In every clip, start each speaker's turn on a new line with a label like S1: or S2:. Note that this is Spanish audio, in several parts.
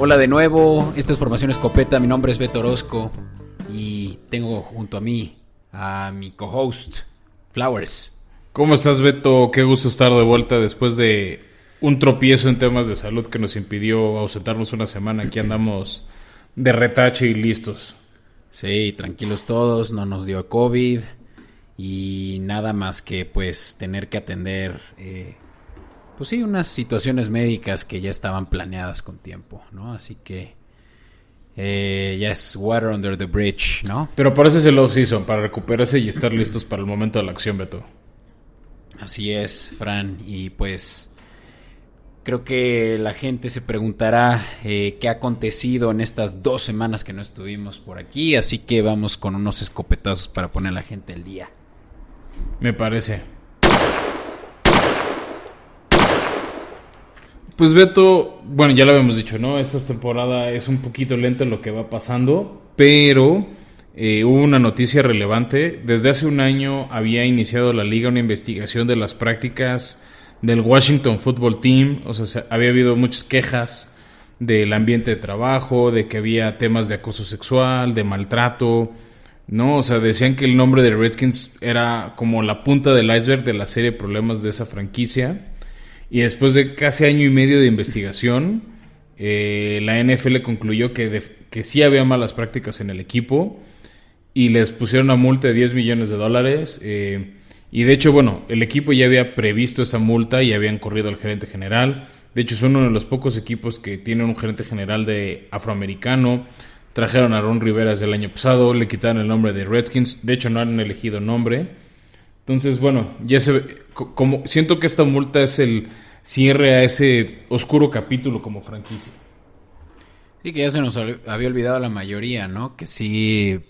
S1: Hola de nuevo, esta es Formación Escopeta, mi nombre es Beto Orozco y tengo junto a mí a mi co-host, Flowers.
S2: ¿Cómo estás Beto? Qué gusto estar de vuelta después de un tropiezo en temas de salud que nos impidió ausentarnos una semana. Aquí andamos de retache y listos.
S1: Sí, tranquilos todos, no nos dio COVID y nada más que pues tener que atender eh, pues sí, unas situaciones médicas que ya estaban planeadas con tiempo, ¿no? Así que eh, ya es water under the bridge, ¿no?
S2: Pero por eso es el off-season, para recuperarse y estar listos para el momento de la acción, Beto.
S1: Así es, Fran, y pues creo que la gente se preguntará eh, qué ha acontecido en estas dos semanas que no estuvimos por aquí, así que vamos con unos escopetazos para poner a la gente el día.
S2: Me parece. Pues Beto, bueno, ya lo habíamos dicho, ¿no? Esta temporada es un poquito lento en lo que va pasando, pero eh, hubo una noticia relevante. Desde hace un año había iniciado la liga una investigación de las prácticas del Washington Football Team. O sea, había habido muchas quejas del ambiente de trabajo, de que había temas de acoso sexual, de maltrato, ¿no? O sea, decían que el nombre de Redskins era como la punta del iceberg de la serie de problemas de esa franquicia. Y después de casi año y medio de investigación, eh, la NFL concluyó que, que sí había malas prácticas en el equipo y les pusieron una multa de 10 millones de dólares. Eh, y de hecho, bueno, el equipo ya había previsto esa multa y habían corrido al gerente general. De hecho, son uno de los pocos equipos que tienen un gerente general de afroamericano. Trajeron a Ron Riveras el año pasado, le quitaron el nombre de Redskins. De hecho, no han elegido nombre. Entonces, bueno, ya se como siento que esta multa es el cierre a ese oscuro capítulo como franquicia.
S1: Sí, que ya se nos había olvidado la mayoría, ¿no? Que sí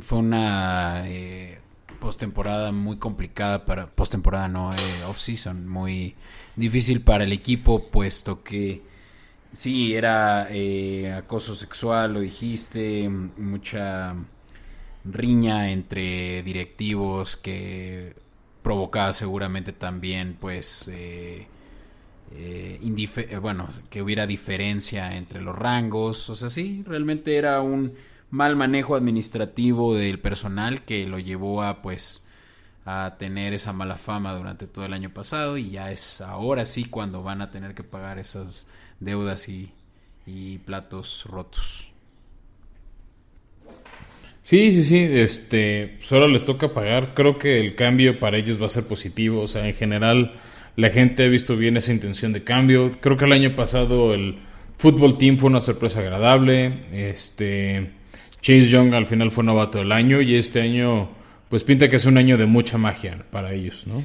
S1: fue una eh, postemporada muy complicada para postemporada, no eh, off season, muy difícil para el equipo puesto que sí era eh, acoso sexual, lo dijiste, mucha riña entre directivos que provocaba seguramente también pues eh, eh, eh, bueno que hubiera diferencia entre los rangos o sea sí realmente era un mal manejo administrativo del personal que lo llevó a pues a tener esa mala fama durante todo el año pasado y ya es ahora sí cuando van a tener que pagar esas deudas y, y platos rotos.
S2: Sí, sí, sí, este, solo les toca pagar. Creo que el cambio para ellos va a ser positivo. O sea, en general, la gente ha visto bien esa intención de cambio. Creo que el año pasado el fútbol team fue una sorpresa agradable. Este, Chase Young al final fue novato del año y este año, pues pinta que es un año de mucha magia para ellos, ¿no?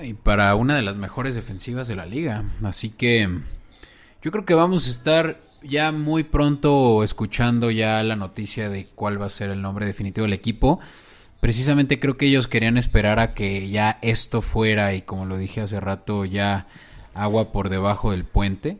S1: Y para una de las mejores defensivas de la liga. Así que yo creo que vamos a estar ya muy pronto escuchando ya la noticia de cuál va a ser el nombre definitivo del equipo. Precisamente creo que ellos querían esperar a que ya esto fuera y como lo dije hace rato ya agua por debajo del puente,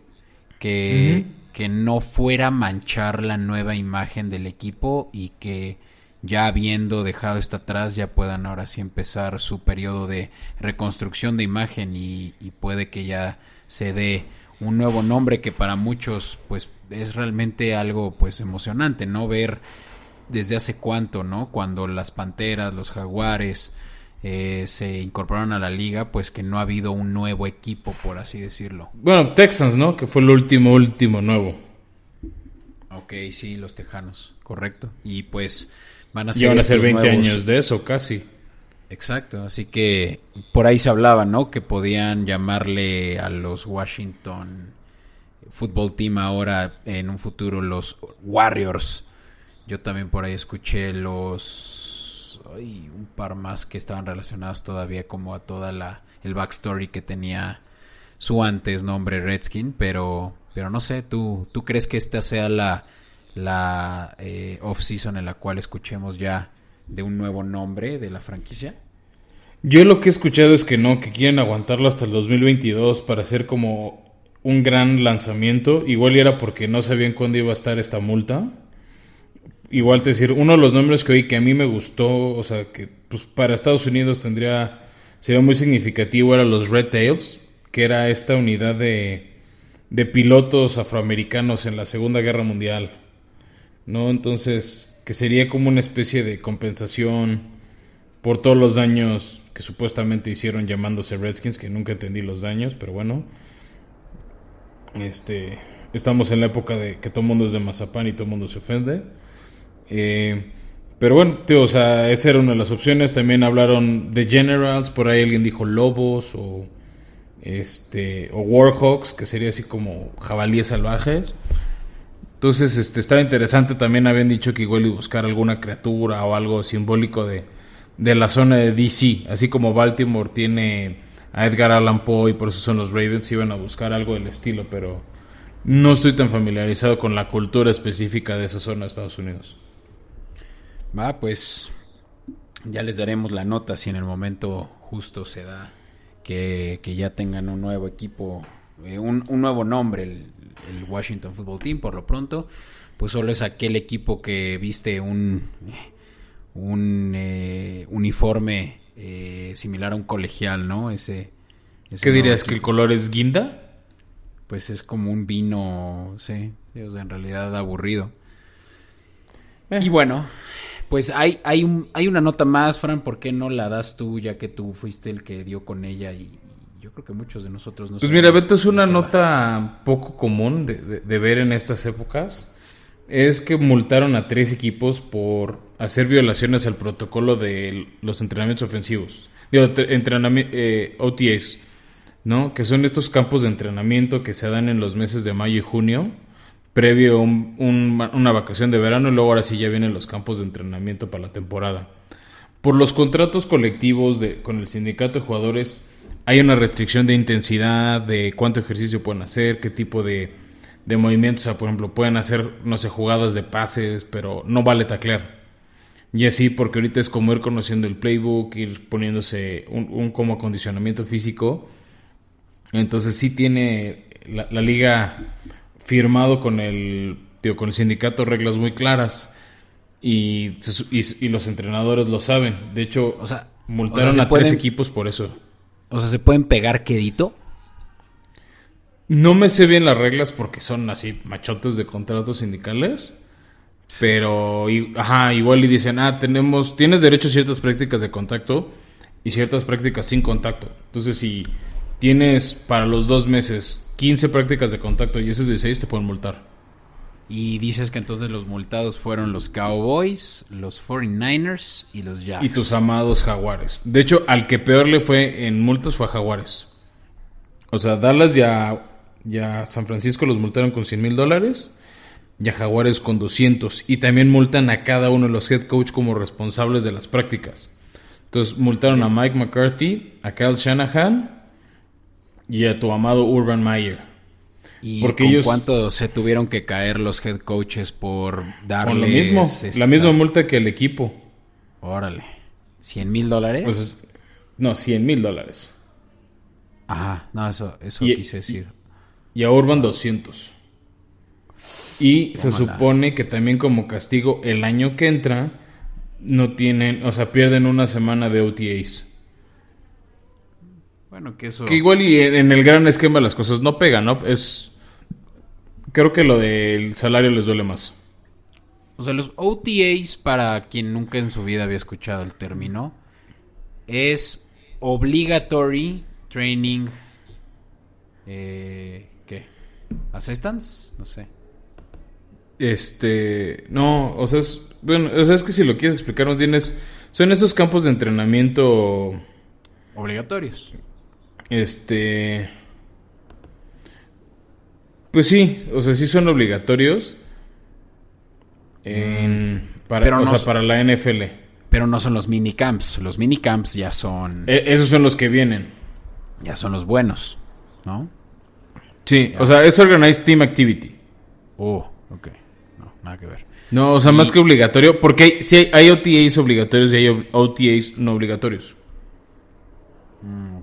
S1: que, que no fuera a manchar la nueva imagen del equipo y que ya habiendo dejado esto atrás ya puedan ahora sí empezar su periodo de reconstrucción de imagen y, y puede que ya se dé un nuevo nombre que para muchos pues es realmente algo pues emocionante, ¿no? Ver desde hace cuánto, ¿no? Cuando las Panteras, los Jaguares eh, se incorporaron a la liga, pues que no ha habido un nuevo equipo, por así decirlo.
S2: Bueno, Texans, ¿no? Que fue el último, último nuevo.
S1: Ok, sí, los Tejanos, correcto. Y pues van a ser...
S2: van a ser 20 años de eso, casi.
S1: Exacto, así que por ahí se hablaba, ¿no? Que podían llamarle a los Washington Football Team ahora en un futuro los Warriors. Yo también por ahí escuché los ay, un par más que estaban relacionados todavía como a toda la el backstory que tenía su antes nombre Redskin, pero pero no sé, tú tú crees que esta sea la la eh, off season en la cual escuchemos ya de un nuevo nombre de la franquicia?
S2: Yo lo que he escuchado es que no, que quieren aguantarlo hasta el 2022 para hacer como un gran lanzamiento. Igual era porque no sabían cuándo iba a estar esta multa. Igual te decir, uno de los nombres que oí que a mí me gustó, o sea, que pues para Estados Unidos tendría, sería muy significativo, era los Red Tails, que era esta unidad de, de pilotos afroamericanos en la Segunda Guerra Mundial. ¿No? Entonces, que sería como una especie de compensación por todos los daños que supuestamente hicieron llamándose Redskins, que nunca entendí los daños, pero bueno. Este, estamos en la época de que todo el mundo es de mazapán y todo el mundo se ofende. Eh, pero bueno, tío, o sea, esa era una de las opciones. También hablaron de Generals, por ahí alguien dijo Lobos o este o Warhawks, que sería así como jabalíes salvajes. Entonces, este estaba interesante, también habían dicho que igual a buscar alguna criatura o algo simbólico de, de la zona de DC, así como Baltimore tiene a Edgar Allan Poe y por eso son los Ravens, iban a buscar algo del estilo, pero no estoy tan familiarizado con la cultura específica de esa zona de Estados Unidos.
S1: Va, pues ya les daremos la nota si en el momento justo se da que, ya tengan un nuevo equipo, eh, un, nuevo nombre, el, Washington Football Team, por lo pronto, pues solo es aquel equipo que viste un, un eh, uniforme eh, similar a un colegial, ¿no? Ese,
S2: ¿Qué dirías? ¿Que el color es guinda?
S1: Pues es como un vino, sí, o sea, en realidad aburrido. Y bueno, pues hay, hay, un, hay una nota más, Fran, ¿por qué no la das tú, ya que tú fuiste el que dio con ella y, yo creo que muchos de nosotros no
S2: Pues mira, Beto, es una nota poco común de, ver en estas épocas. Es que multaron a tres equipos por hacer violaciones al protocolo de los entrenamientos ofensivos. Digo, entrenamiento, eh, OTAs, ¿no? Que son estos campos de entrenamiento que se dan en los meses de mayo y junio previo a una vacación de verano y luego ahora sí ya vienen los campos de entrenamiento para la temporada. Por los contratos colectivos de, con el sindicato de jugadores hay una restricción de intensidad, de cuánto ejercicio pueden hacer, qué tipo de, de movimientos, o sea, por ejemplo, pueden hacer, no sé, jugadas de pases, pero no vale taclear. Y así, porque ahorita es como ir conociendo el playbook, ir poniéndose un, como acondicionamiento físico. Entonces sí tiene la, la liga firmado con el, con el sindicato reglas muy claras y, y, los entrenadores lo saben. De hecho, o sea, multaron a tres equipos por eso.
S1: O sea, ¿se pueden pegar quedito?
S2: No me sé bien las reglas porque son así machotes de contratos sindicales. Pero, ajá, igual y dicen, ah, tenemos, tienes derecho a ciertas prácticas de contacto y ciertas prácticas sin contacto. Entonces, si tienes para los dos meses 15 prácticas de contacto y esos 16 te pueden multar.
S1: Y dices que entonces los multados fueron los Cowboys, los 49ers y los Jacks.
S2: Y tus amados Jaguares. De hecho, al que peor le fue en multas fue a Jaguares. O sea, Dallas ya, ya San Francisco los multaron con 100 mil dólares y a Jaguares con 200. Y también multan a cada uno de los head coach como responsables de las prácticas. Entonces multaron a Mike McCarthy, a Kyle Shanahan y a tu amado Urban Meyer.
S1: ¿Y Porque ellos... cuánto se tuvieron que caer los head coaches por darle
S2: lo mismo, la misma multa que el equipo.
S1: Órale. ¿100 mil dólares?
S2: Pues, no, 100 mil dólares.
S1: Ajá, no, eso, eso quise decir.
S2: Y a Urban 200. Y se supone que también como castigo el año que entra no tienen, o sea, pierden una semana de OTAs.
S1: Bueno, que eso...
S2: Que igual y en el gran esquema las cosas no pegan, ¿no? Es... Creo que lo del salario les duele más.
S1: O sea, los OTAs, para quien nunca en su vida había escuchado el término, es obligatory training... Eh, ¿Qué? ¿Assistance? No sé.
S2: Este... No, o sea, es... Bueno, o sea, es que si lo quieres explicar más bien es... Son esos campos de entrenamiento...
S1: Obligatorios.
S2: Este. Pues sí, o sea, sí son obligatorios. En, para, o sea, para la NFL.
S1: Pero no son los minicamps. Los minicamps ya son.
S2: E, esos son los que vienen.
S1: Ya son los buenos, ¿no?
S2: Sí, o sea, es Organized Team Activity.
S1: Oh, ok. No, nada que ver.
S2: No, o sea, más que obligatorio. Porque hay, sí hay, hay, OTAs obligatorios y hay OTAs no obligatorios.
S1: Mm,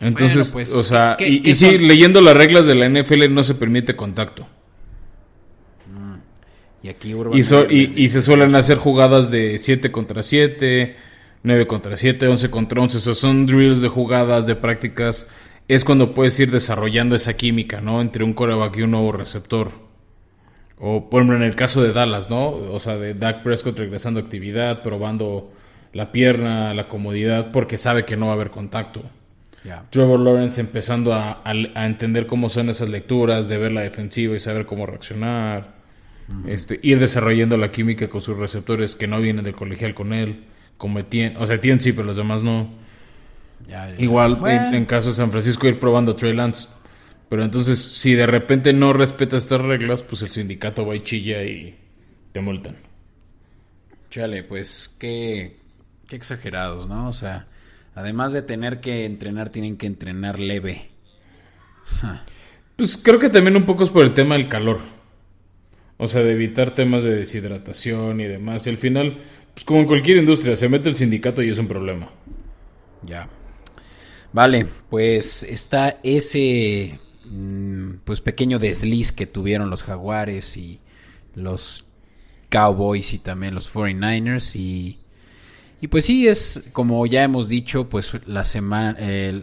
S2: Entonces, pues, o sea, y, sí, leyendo las reglas de la NFL no se permite contacto.
S1: Mm. Y aquí
S2: y, y, se suelen hacer jugadas de 7 contra 7, 9 contra 7, 11 contra 11. O sea, son drills de jugadas, de prácticas es cuando puedes ir desarrollando esa química, ¿no? Entre un coreback y un nuevo receptor. O, por ejemplo, en el caso de Dallas, ¿no? O sea, de Dak Prescott regresando a actividad, probando la pierna, la comodidad, porque sabe que no va a haber contacto. Trevor Lawrence empezando a, entender cómo son esas lecturas, de ver la defensiva y saber cómo reaccionar. este, ir desarrollando la química con sus receptores que no vienen del colegial con él. Como Etienne, o sea, Etienne sí, pero los demás no. Igual en, caso de San Francisco ir probando Trey Lance. Pero entonces, si de repente no respeta estas reglas, pues el sindicato va y chilla y te multan.
S1: Chale, pues qué, qué exagerados, ¿no? O sea, además de tener que entrenar, tienen que entrenar leve.
S2: Pues creo que también un poco es por el tema del calor. O sea, de evitar temas de deshidratación y demás. Y al final, pues como en cualquier industria, se mete el sindicato y es un problema.
S1: Ya. Vale, pues está ese mm, pues pequeño desliz que tuvieron los Jaguares y los Cowboys y también los 49ers y, y pues sí es como ya hemos dicho pues la semana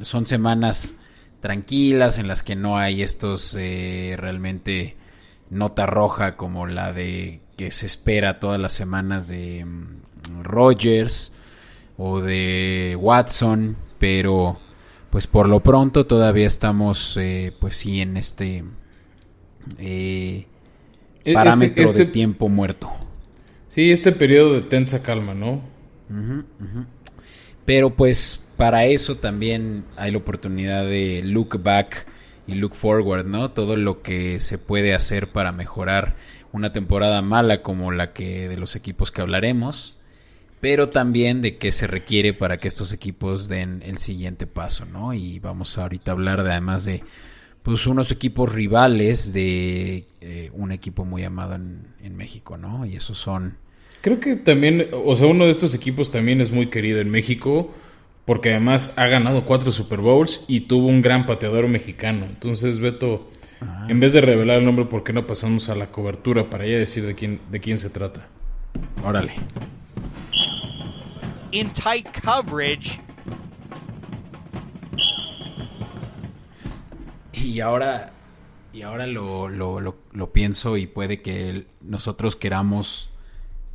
S1: son semanas tranquilas en las que no hay estos eh, realmente nota roja como la de que se espera todas las semanas de mm, Rogers o de Watson pero pues por lo pronto todavía estamos eh, pues sí en este eh, e-, parámetro este, de este tiempo muerto.
S2: Sí, este periodo de tensa calma, ¿no?
S1: Pero pues para eso también hay la oportunidad de look back y look forward, ¿no? Todo lo que se puede hacer para mejorar una temporada mala como la que de los equipos que hablaremos pero también de qué se requiere para que estos equipos den el siguiente paso, ¿no? Y vamos ahorita a hablar de además de pues unos equipos rivales de eh, un equipo muy amado en, México, ¿no? Y esos son...
S2: Creo que también, o sea, uno de estos equipos también es muy querido en México porque además ha ganado cuatro Super Bowls y tuvo un gran pateador mexicano. Entonces, Beto, ah. en vez de revelar el nombre, ¿por qué no pasamos a la cobertura para ya decir de quién, de quién se trata?
S1: Órale
S3: in tight coverage.
S1: Y ahora, y ahora lo, lo, lo, pienso y puede que nosotros queramos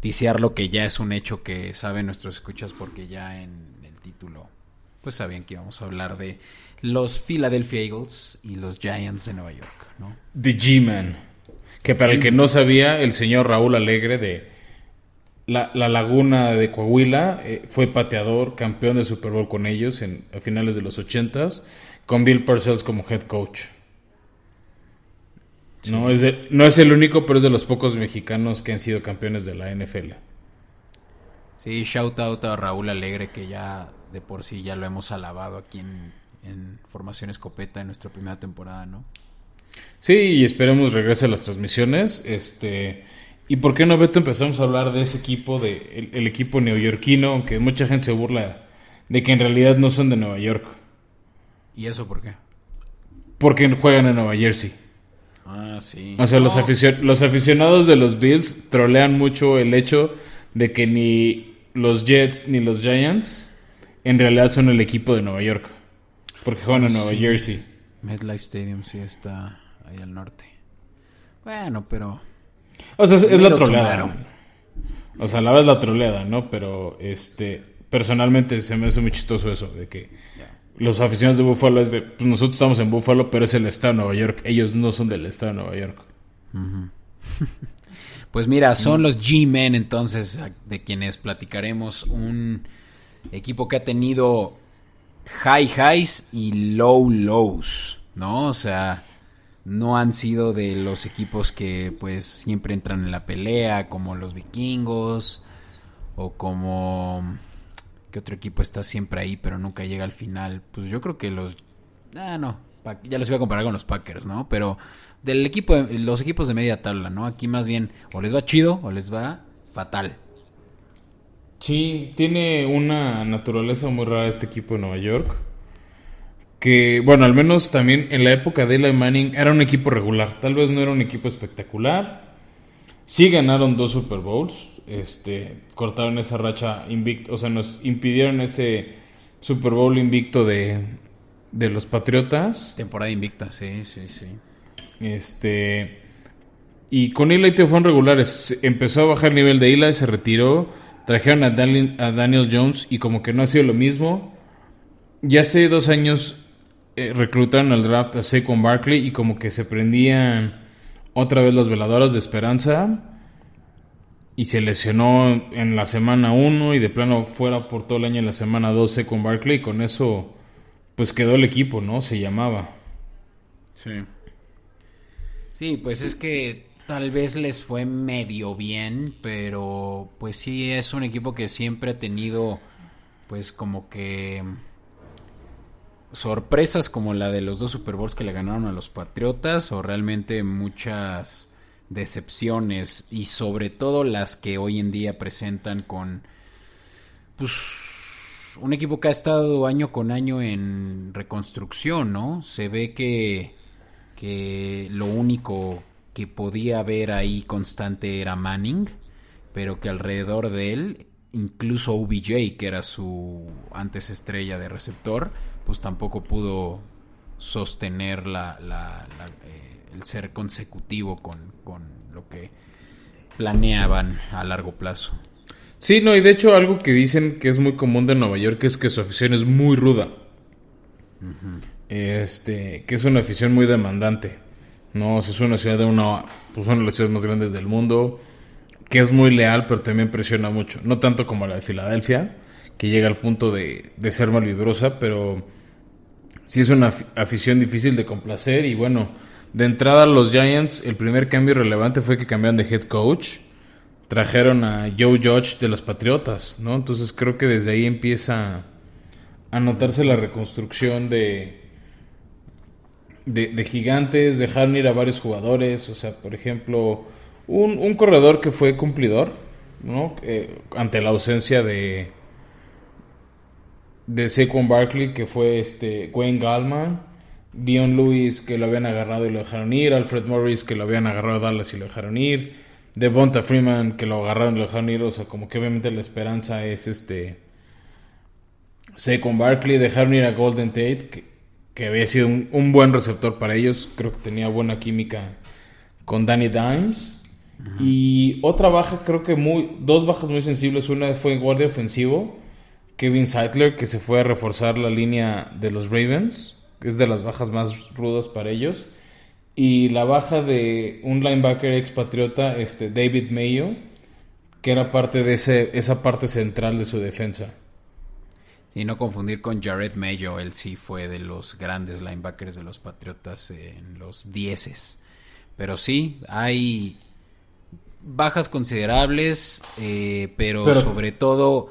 S1: Ticiar lo que ya es un hecho que saben nuestros escuchas porque ya en el título pues sabían que íbamos a hablar de los Philadelphia Eagles y los Giants de Nueva York, ¿no?
S2: The G-Man. Que para el que no sabía, el señor Raúl Alegre de la, Laguna de Coahuila eh, fue pateador, campeón de Super Bowl con ellos en, a finales de los 80 con Bill Parcells como head coach. No, es no es el único, pero es de los pocos mexicanos que han sido campeones de la NFL.
S1: Sí, shout out a Raúl Alegre, que ya de por sí ya lo hemos alabado aquí en, en Formación Escopeta en nuestra primera temporada, ¿no?
S2: Sí, y esperemos regrese a las transmisiones. Este ¿Y por qué no, Beto, empezamos a hablar de ese equipo, de el, equipo neoyorquino, aunque mucha gente se burla de que en realidad no son de Nueva York?
S1: ¿Y eso por qué?
S2: Porque juegan en Nueva Jersey.
S1: Ah, sí.
S2: O sea, los, los aficionados de los Bills trolean mucho el hecho de que ni los Jets ni los Giants en realidad son el equipo de Nueva York. Porque juegan en Nueva Jersey.
S1: MetLife Stadium sí está ahí al norte. Bueno, pero
S2: o sea, es, la troleada. O sea, la verdad es la troleada, ¿no? Pero este personalmente se me hace muy chistoso eso, de que los aficionados de Buffalo es de, pues nosotros estamos en Buffalo, pero es el estado de Nueva York. Ellos no son del estado de Nueva York.
S1: pues mira, son los G-Men entonces, de quienes platicaremos. Un equipo que ha tenido high highs y low lows, ¿no? O sea, no han sido de los equipos que pues siempre entran en la pelea, como los vikingos, o como... ¿Qué otro equipo está siempre ahí pero nunca llega al final? Pues yo creo que los... Ah, no, ya los voy a comparar con los Packers, ¿no? Pero del equipo, los equipos de media tabla, ¿no? Aquí más bien o les va chido o les va fatal.
S2: Sí, tiene una naturaleza muy rara este equipo de Nueva York que, bueno, al menos también en la época de Eli Manning era un equipo regular. Tal vez no era un equipo espectacular. Sí ganaron dos Super Bowls. Este, cortaron esa racha invicta, o sea, nos impidieron ese Super Bowl invicto de, de los Patriotas.
S1: Temporada invicta, sí, sí, sí.
S2: Este. Y con Eli fueron regulares. Empezó a bajar el nivel de Eli, se retiró. Trajeron a Daniel, a Daniel Jones y como que no ha sido lo mismo. Ya hace dos años eh, reclutaron al draft a Saquon Barkley y como que se prendían otra vez las veladoras de esperanza. Y se lesionó en la semana 1 y de plano fuera por todo el año en la semana 12 con Barkley. Y con eso pues quedó el equipo, ¿no? Se llamaba.
S1: Sí. Sí, pues es que tal vez les fue medio bien, pero pues sí es un equipo que siempre ha tenido pues como que sorpresas como la de los dos Super Bowls que le ganaron a los Patriotas o realmente muchas decepciones y sobre todo las que hoy en día presentan con pues un equipo que ha estado año con año en reconstrucción, ¿no? Se ve que, que lo único que podía haber ahí constante era Manning, pero que alrededor de él, incluso OBJ, que era su antes estrella de receptor, pues tampoco pudo sostener la, eh, el ser consecutivo con, con lo que planeaban a largo plazo.
S2: Sí, no, y de hecho algo que dicen que es muy común de Nueva York es que su afición es muy ruda. Este, que es una afición muy demandante. No, O sea, es una ciudad de una, pues una de las ciudades más grandes del mundo, que es muy leal, pero también presiona mucho. No tanto como la de Filadelfia, que llega al punto de, de ser malvibrosa, pero sí es una afi- afición difícil de complacer. Y bueno, de entrada los Giants, el primer cambio relevante fue que cambiaron de head coach trajeron a Joe Judge de los Patriotas, ¿no? Entonces creo que desde ahí empieza a notarse la reconstrucción de, de, gigantes, dejaron ir a varios jugadores, o sea, por ejemplo, un, un corredor que fue cumplidor, ¿no? Eh, ante la ausencia de de Saquon Barkley, que fue este Wayne Gallman, Dion Lewis, que lo habían agarrado y lo dejaron ir, Alfred Morris, que lo habían agarrado a Dallas y lo dejaron ir, Devonta Freeman, que lo agarraron y lo dejaron ir, o sea, como que obviamente la esperanza es este Saquon Barkley, dejaron ir a Golden Tate, que, que había sido un, un buen receptor para ellos, creo que tenía buena química con Danny Dimes. Y otra baja, creo que muy, dos bajas muy sensibles. Una fue guardia ofensivo, Kevin Seidler, que se fue a reforzar la línea de los Ravens, es de las bajas más rudas para ellos. Y la baja de un linebacker expatriota, este David Mayo, que era parte de ese, esa parte central de su defensa.
S1: Y no confundir con Jared Mayo, él sí fue de los grandes linebackers de los Patriotas en los dieces. Pero sí, hay bajas considerables, eh, pero,
S2: Pero-
S1: sobre todo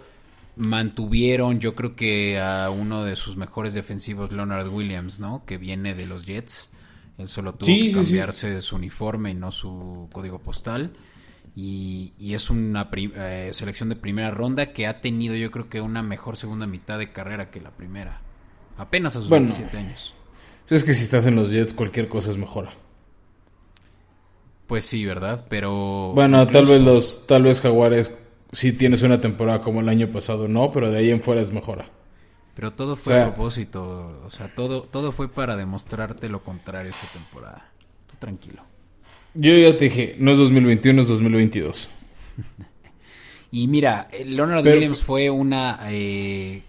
S1: mantuvieron, yo creo que a uno de sus mejores defensivos, Leonard Williams, ¿no? Que viene de los Jets. Él solo tuvo
S2: Sí,
S1: que
S2: sí, sí.
S1: cambiarse su uniforme y no su código postal. Y, y es una eh, selección de primera ronda que ha tenido yo creo que una mejor segunda mitad de carrera que la primera. Apenas a sus
S2: Bueno.
S1: 27 años.
S2: Es que si estás en los Jets, cualquier cosa es mejora.
S1: Pues sí, ¿verdad? Pero...
S2: Bueno, tal vez los, tal vez Jaguares si tienes una temporada como el año pasado, no, pero de ahí en fuera es mejora.
S1: Pero todo fue
S2: O sea-
S1: a propósito. O sea, todo, todo fue para demostrarte lo contrario esta temporada. Tú tranquilo.
S2: Yo ya te dije, no es 2021, es 2022.
S1: Y mira, eh, Leonard
S2: Pero-
S1: Williams fue una... eh,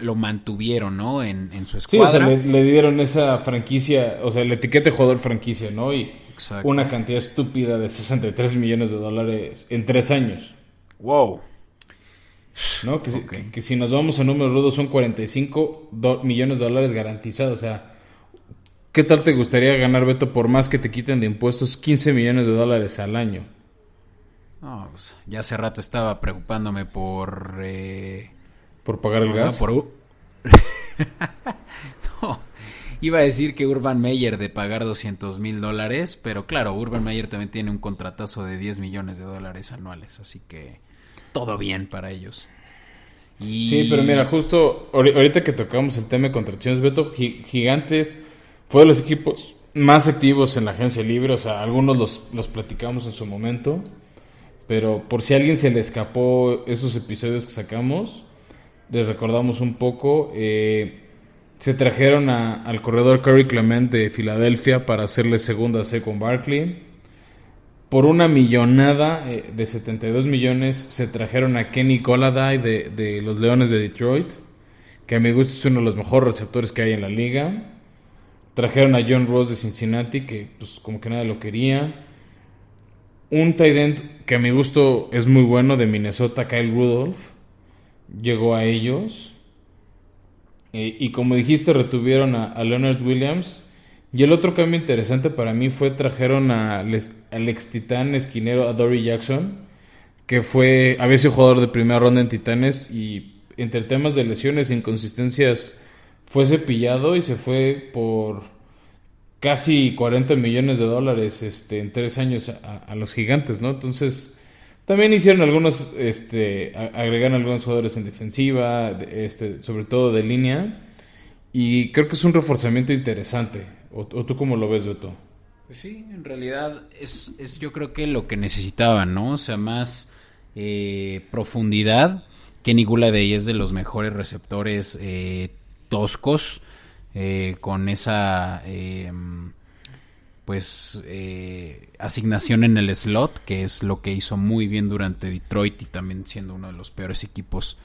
S1: lo mantuvieron, ¿no? En, en su
S2: Sí, o sea,
S1: escuadra.
S2: le, le dieron esa franquicia, o sea, el etiquete jugador franquicia, ¿no? Y
S1: Exacto.
S2: una cantidad estúpida de 63 millones de dólares en tres años,
S1: Wow.
S2: ¿no? Que, si- que- que si nos vamos a números rudos son 45 do- millones de dólares garantizados, o sea... ¿Qué tal te gustaría ganar, Beto, por más que te quiten de impuestos 15 millones de dólares al año?
S1: No, pues, ya hace rato estaba preocupándome por... eh,
S2: Por pagar el
S1: ¿cómo se
S2: gas.
S1: Por No, iba a decir que Urban Meyer de pagar 200 mil dólares, pero claro, Urban Meyer también tiene un contratazo de 10 millones de dólares anuales, así que todo bien para ellos. Y...
S2: Sí, pero mira, justo ahori- ahorita que tocamos el tema de contrataciones, Beto, Gi- Gigantes fue de los equipos más activos en la agencia libre, o sea, algunos los, los platicamos en su momento, pero por si a alguien se le escapó esos episodios que sacamos, les recordamos un poco, eh, Se trajeron al corredor Curry Clement de Filadelfia para hacerle segunda C con Barkley. Por una millonada eh, de 72 millones se trajeron a Kenny Golladay de, los Leones de Detroit, que a mi gusto es uno de los mejores receptores que hay en la liga. Trajeron a John Ross de Cincinnati, que pues como que nadie lo quería. Un tight end que a mi gusto es muy bueno de Minnesota, Kyle Rudolph, llegó a ellos. Eh, y como dijiste, retuvieron a Leonard Williams. Y el otro cambio interesante para mí fue trajeron al ex titán esquinero a Dory Jackson, que fue, había sido jugador de primera ronda en Titanes y entre temas de lesiones e inconsistencias fue cepillado y se fue por casi 40 millones de dólares este, en tres años a, los gigantes, ¿no? Entonces, también hicieron algunos, este, agregaron algunos jugadores en defensiva, de- este, sobre todo de línea, y creo que es un reforzamiento interesante. ¿O, o tú cómo lo ves, Beto?
S1: Pues sí, en realidad es, es yo creo que lo que necesitaban, ¿no? O sea, más eh, profundidad. Kenny Gouladay es de los mejores receptores eh, toscos, eh, con esa eh, pues eh, asignación en el slot, que es lo que hizo muy bien durante Detroit y también siendo uno de los peores equipos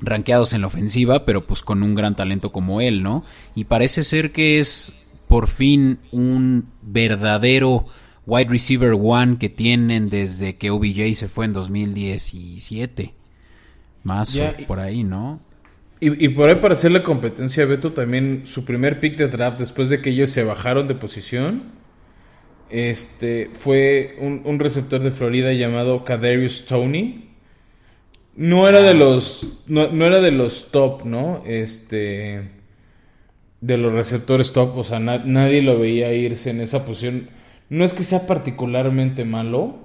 S1: rankeados en la ofensiva, pero pues con un gran talento como él, ¿no? Y parece ser que es por fin un verdadero wide receiver one que tienen desde que OBJ se fue en 2017. Más por ahí, ¿no?
S2: Y, y por ahí para hacerle competencia a Beto también su primer pick de draft después de que ellos se bajaron de posición este fue un, un receptor de Florida llamado Kadarius Tony no era de los no, no era de los top no este de los receptores top o sea na- nadie lo veía irse en esa posición no es que sea particularmente malo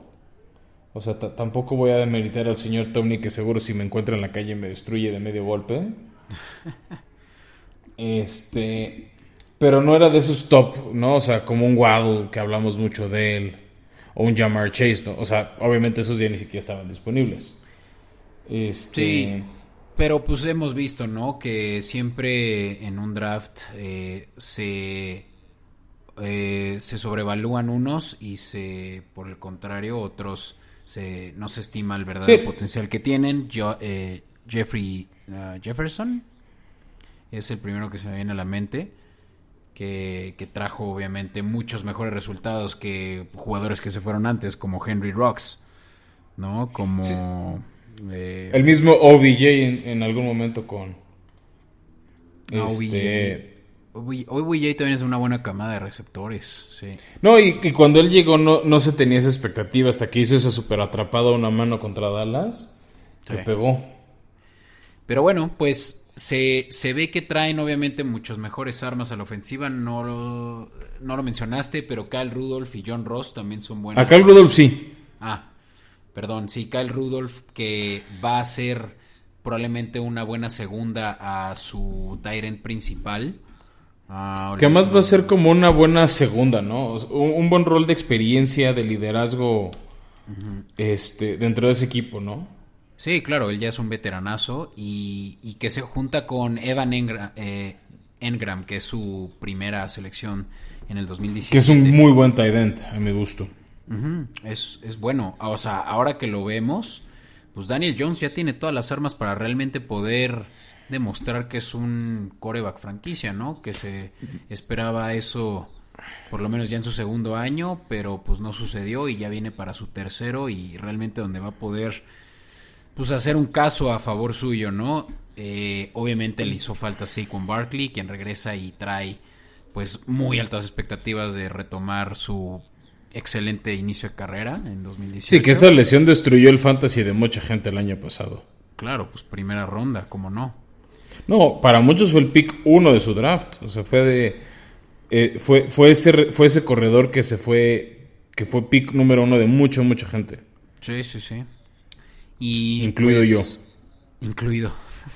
S2: o sea, ta- tampoco voy a demeritar al señor Tony, que seguro si me encuentra en la calle me destruye de medio golpe. Este, pero no era de esos top, ¿no? O sea, como un Waddle, que hablamos mucho de él, o un Jamar Chase, ¿no? O sea, obviamente esos ya ni siquiera estaban disponibles. Este,
S1: Sí, pero pues hemos visto, ¿no? Que siempre en un draft eh, se, eh, se sobrevalúan unos y se, por el contrario, otros se, no se estima el verdadero
S2: Sí.
S1: potencial que tienen. Yo, eh, Jeffrey ah, Jefferson es el primero que se me viene a la mente. Que, que trajo obviamente muchos mejores resultados que jugadores que se fueron antes, como Henry Rocks, ¿no? Como... eh,
S2: el mismo OBJ en, en algún momento con...
S1: Ah,
S2: este,
S1: OBJ OBJ también es una buena camada de receptores, sí.
S2: No, y, y cuando él llegó no, no se tenía esa expectativa hasta que hizo esa super atrapada a una mano contra Dallas. Que
S1: Sí.
S2: pegó.
S1: Pero bueno, pues se, se ve que traen obviamente muchos mejores armas a la ofensiva. No lo, no lo mencionaste, pero Kyle Rudolph y John Ross también son buenos.
S2: Acá el Rudolph sí.
S1: Ah, perdón, sí, Kyle Rudolph que va a ser probablemente una buena segunda a su Tyrant principal. Ah,
S2: Que además va a ser como una buena segunda, ¿no? Un, un buen rol de experiencia, de liderazgo este, dentro de ese equipo, ¿no?
S1: Sí, claro, él ya es un veteranazo y, y que se junta con Evan Engra- eh, Engram, que es su primera selección en el 2017.
S2: Que es un muy buen tight end, a mi gusto.
S1: Es, es bueno. O sea, ahora que lo vemos, pues Daniel Jones ya tiene todas las armas para realmente poder demostrar que es un coreback franquicia, ¿no? Que se esperaba eso por lo menos ya en su segundo año, pero pues no sucedió y ya viene para su tercero y realmente donde va a poder pues hacer un caso a favor suyo, ¿no? Eh, obviamente le hizo falta Saquon Barkley, quien regresa y trae pues muy altas expectativas de retomar su excelente inicio de carrera en 2018.
S2: Sí, que esa lesión destruyó el fantasy de mucha gente el año pasado.
S1: Claro, pues primera ronda, como no.
S2: No, para muchos fue el pick uno de su draft. O sea, fue de. eh, fue, fue, ese, fue ese corredor que se fue. Que fue pick número uno de mucha, mucha gente.
S1: Sí, sí, sí. Y
S2: Incluido
S1: pues, Incluido.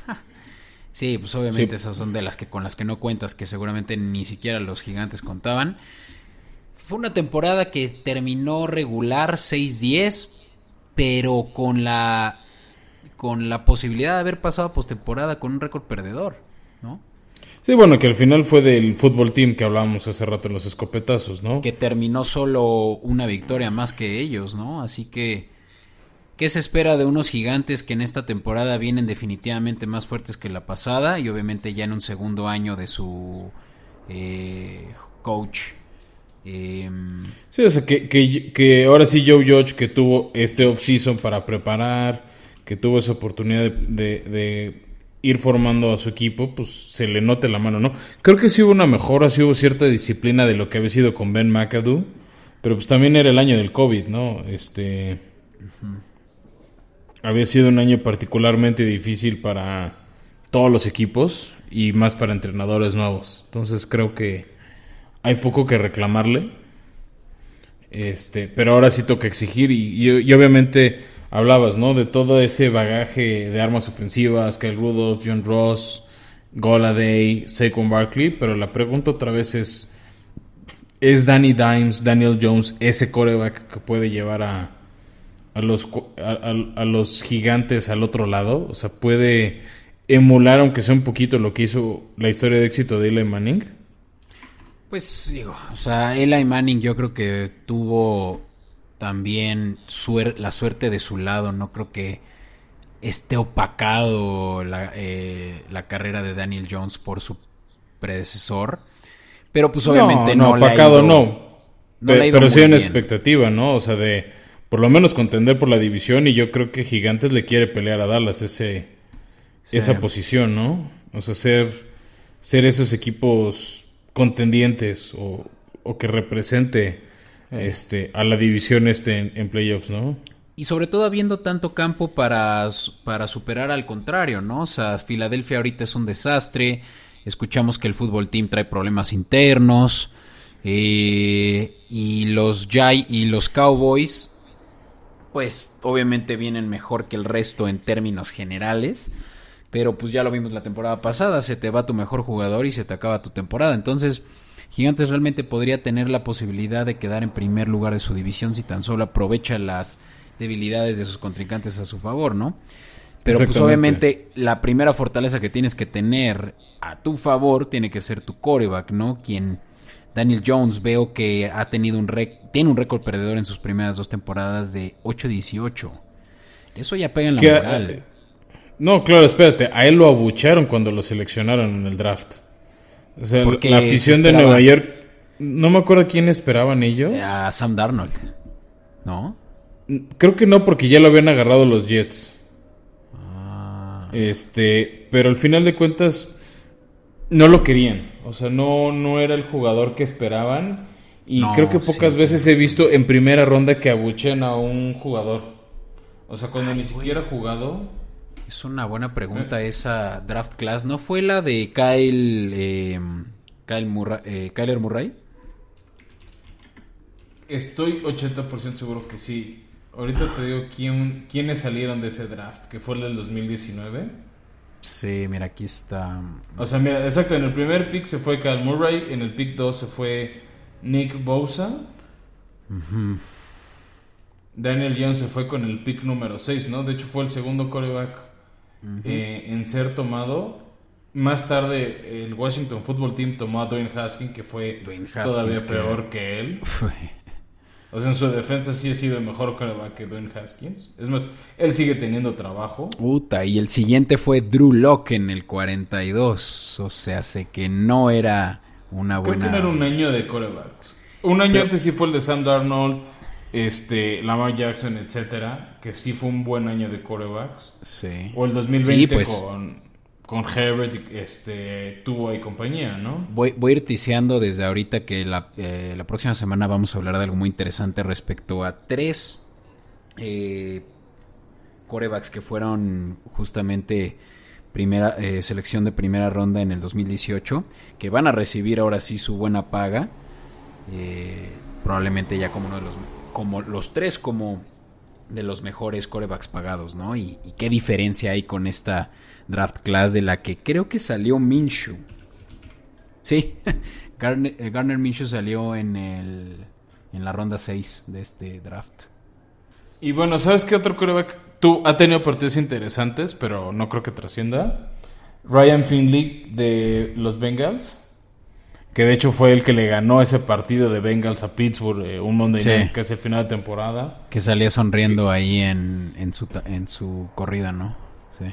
S1: sí, pues obviamente
S2: Sí.
S1: esas son de las que con las que no cuentas, que seguramente ni siquiera los gigantes contaban. Fue una temporada que terminó regular 6-10, pero con la con la posibilidad de haber pasado postemporada con un récord perdedor, ¿no?
S2: Sí, bueno, que al final fue del fútbol team que hablábamos hace rato en los escopetazos, ¿no?
S1: Que terminó solo una victoria más que ellos, ¿no? Así que, ¿qué se espera de unos gigantes que en esta temporada vienen definitivamente más fuertes que la pasada y obviamente ya en un segundo año de su eh, coach? Eh,
S2: Sí, o sea, que, que, que ahora sí Joe Judge que tuvo este off-season para preparar, que tuvo esa oportunidad de, de- de ir formando a su equipo, pues se le note la mano, ¿no? Creo que sí hubo una mejora, sí hubo cierta disciplina de lo que había sido con Ben McAdoo, pero pues también era el año del COVID, ¿no? Este... Había sido un año particularmente difícil para todos los equipos y más para entrenadores nuevos. Entonces creo que hay poco que reclamarle. Este, pero ahora sí toca exigir y, y- obviamente hablabas, ¿no? De todo ese bagaje de armas ofensivas, Kyle Rudolph, John Ross, Goladay, Saquon Barkley, pero la pregunta otra vez es, ¿es Danny Dimes, Daniel Jones, ese coreback que puede llevar a, a los, a los gigantes al otro lado? O sea, ¿puede emular, aunque sea un poquito, lo que hizo la historia de éxito de Eli Manning?
S1: Pues digo, o sea, Eli Manning yo creo que tuvo también suer- la suerte de su lado, no creo que esté opacado la, eh, la carrera de Daniel Jones por su predecesor, pero pues obviamente no, le ha
S2: opacado
S1: ido-
S2: no.
S1: no
S2: Pe-
S1: le ha ido
S2: pero sí hay una
S1: bien.
S2: expectativa, ¿no? O sea, de por lo menos contender por la división y yo creo que Gigantes le quiere pelear a Dallas ese, esa posición, ¿no? O sea, ser, ser esos equipos contendientes o, o que represente este, a la división este en, en playoffs, ¿no?
S1: Y sobre todo habiendo tanto campo para, para superar al contrario, ¿no? O sea, Filadelfia ahorita es un desastre. Escuchamos que el fútbol team trae problemas internos. eh, y los Jai y los Cowboys, pues obviamente vienen mejor que el resto en términos generales. Pero pues ya lo vimos la temporada pasada, se te va tu mejor jugador y se te acaba tu temporada. Entonces, Gigantes realmente podría tener la posibilidad de quedar en primer lugar de su división si tan solo aprovecha las debilidades de sus contrincantes a su favor, ¿no? Pero pues obviamente la primera fortaleza que tienes que tener a tu favor tiene que ser tu coreback, ¿no? Quien Daniel Jones veo que ha tenido un rec- tiene un récord perdedor en sus primeras dos temporadas de 8-18. Eso ya pega en la
S2: Que,
S1: moral.
S2: No, claro, espérate, a él lo abucharon cuando lo seleccionaron en el draft. O sea,
S1: Porque
S2: la
S1: se
S2: afición de Nueva York, no me acuerdo quién esperaban ellos.
S1: a Sam Darnold, ¿no?
S2: Creo que no, porque ya lo habían agarrado los Jets.
S1: Ah,
S2: Este, pero al final de cuentas no lo querían. O sea, no, no era el jugador que esperaban. Y
S1: No,
S2: creo que
S1: sí,
S2: pocas veces he visto en primera ronda que abuchen a un jugador. O sea, cuando ni siquiera ha jugado.
S1: Es una buena pregunta esa draft class. ¿No fue la de Kyle, eh, Kyle Murray, eh, Kyler Murray?
S2: Estoy 80% seguro que sí. Ahorita te digo quién, quiénes salieron de ese draft, que fue el del 2019.
S1: Sí, mira, aquí está.
S2: O sea, mira, exacto, en el primer pick se fue Kyle Murray, en el pick 2 se fue Nick Bosa. Daniel Jones se fue con el pick número 6, ¿no? De hecho fue el segundo coreback eh, en ser tomado. Más tarde el Washington Football Team tomó a Dwayne Haskins, que fue
S1: Haskins,
S2: todavía
S1: que-
S2: peor que él. O sea, en su defensa sí ha sido mejor que Dwayne Haskins. Es más, él sigue teniendo trabajo.
S1: Puta, y el siguiente fue Drew Locke en el 42. O sea, sé que no era una
S2: Creo
S1: buena.
S2: que no era un año de corebacks. Un año
S1: Pero-
S2: antes sí fue el de Sam Darnold, este, Lamar Jackson, etcétera, que sí fue un buen año de corebacks.
S1: Sí.
S2: O el 2020
S1: Sí, pues.
S2: con, con Herbert, este, Tua y compañía, ¿no?
S1: Voy, voy a ir tiseando desde ahorita que la, eh, la próxima semana vamos a hablar de algo muy interesante respecto a tres eh, corebacks que fueron justamente primera eh, selección de primera ronda en el 2018, que van a recibir ahora sí su buena paga, eh, probablemente ya como uno de los, como los tres como de los mejores corebacks pagados, ¿no? Y, qué diferencia hay con esta draft class de la que creo que salió Minshew. Sí, Garner, eh, Garner Minshew salió en el en la ronda 6 de este draft.
S2: Y bueno, ¿sabes qué otro coreback tú, ha tenido partidos interesantes, pero no creo que trascienda. Ryan Finley de los Bengals, que de hecho fue el que le ganó ese partido de Bengals a Pittsburgh, eh, un Monday
S1: Sí.
S2: Night, que es el final de temporada.
S1: Que salía sonriendo ahí en, en, su, en su corrida, ¿no? Sí.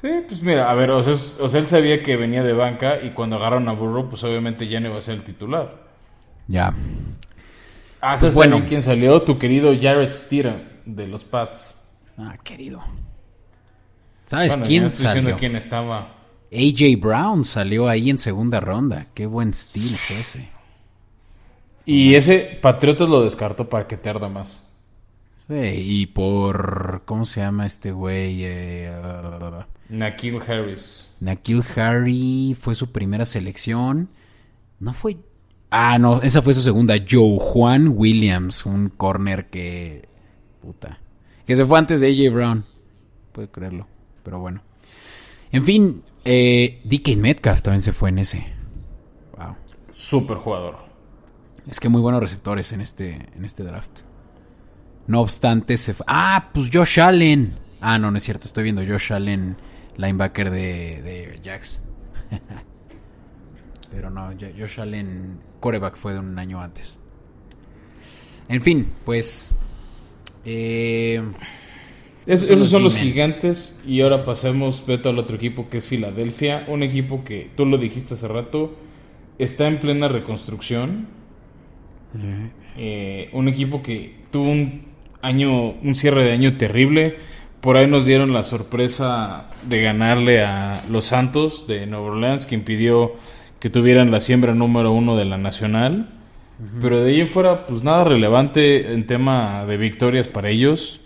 S2: Sí, pues mira, a ver, o sea, o sea, él sabía que venía de banca y cuando agarraron a Burrow, pues obviamente ya no iba a ser el titular.
S1: Ya.
S2: Ah,
S1: Pues
S2: ¿sabes
S1: bueno.
S2: también quién salió? Tu querido Jared Stidham de los Pats.
S1: Ah, querido. ¿Sabes
S2: Bueno,
S1: quién
S2: estoy diciendo
S1: salió?
S2: quién estaba.
S1: AJ Brown salió ahí en segunda ronda. Qué buen estilo fue ese.
S2: Y ese Patriotas lo descartó para que te arda más.
S1: Sí, y por... ¿Cómo se llama este güey? Eh,
S2: Nakil Harris.
S1: Nakil Harry fue su primera selección. No fue... Ah, no, esa fue su segunda. Joe Juan Williams, un corner que... Puta. Que se fue antes de AJ Brown. Puede creerlo, pero bueno. En fin, eh, DK Metcalf también se fue en ese. Wow.
S2: Super jugador.
S1: Es que muy buenos receptores en este, en este draft. No obstante, se fue. Ah, pues Josh Allen. Ah, no, no es cierto. Estoy viendo Josh Allen, linebacker de, de Jax. Pero no, Jo- Josh Allen, coreback fue de un año antes. En fin, pues. eh,
S2: Es-
S1: Esos son
S2: esos
S1: los
S2: son los
S1: G-Men.
S2: gigantes. Y ahora pasemos, Beto, al otro equipo que es Filadelfia. Un equipo que, tú lo dijiste hace rato, está en plena reconstrucción. Eh, un equipo que tuvo un año, un cierre de año terrible. Por ahí nos dieron la sorpresa de ganarle a los Santos de Nueva Orleans, que impidió que tuvieran la siembra número uno de la Nacional. Pero de ahí en fuera, pues nada relevante en tema de victorias para ellos.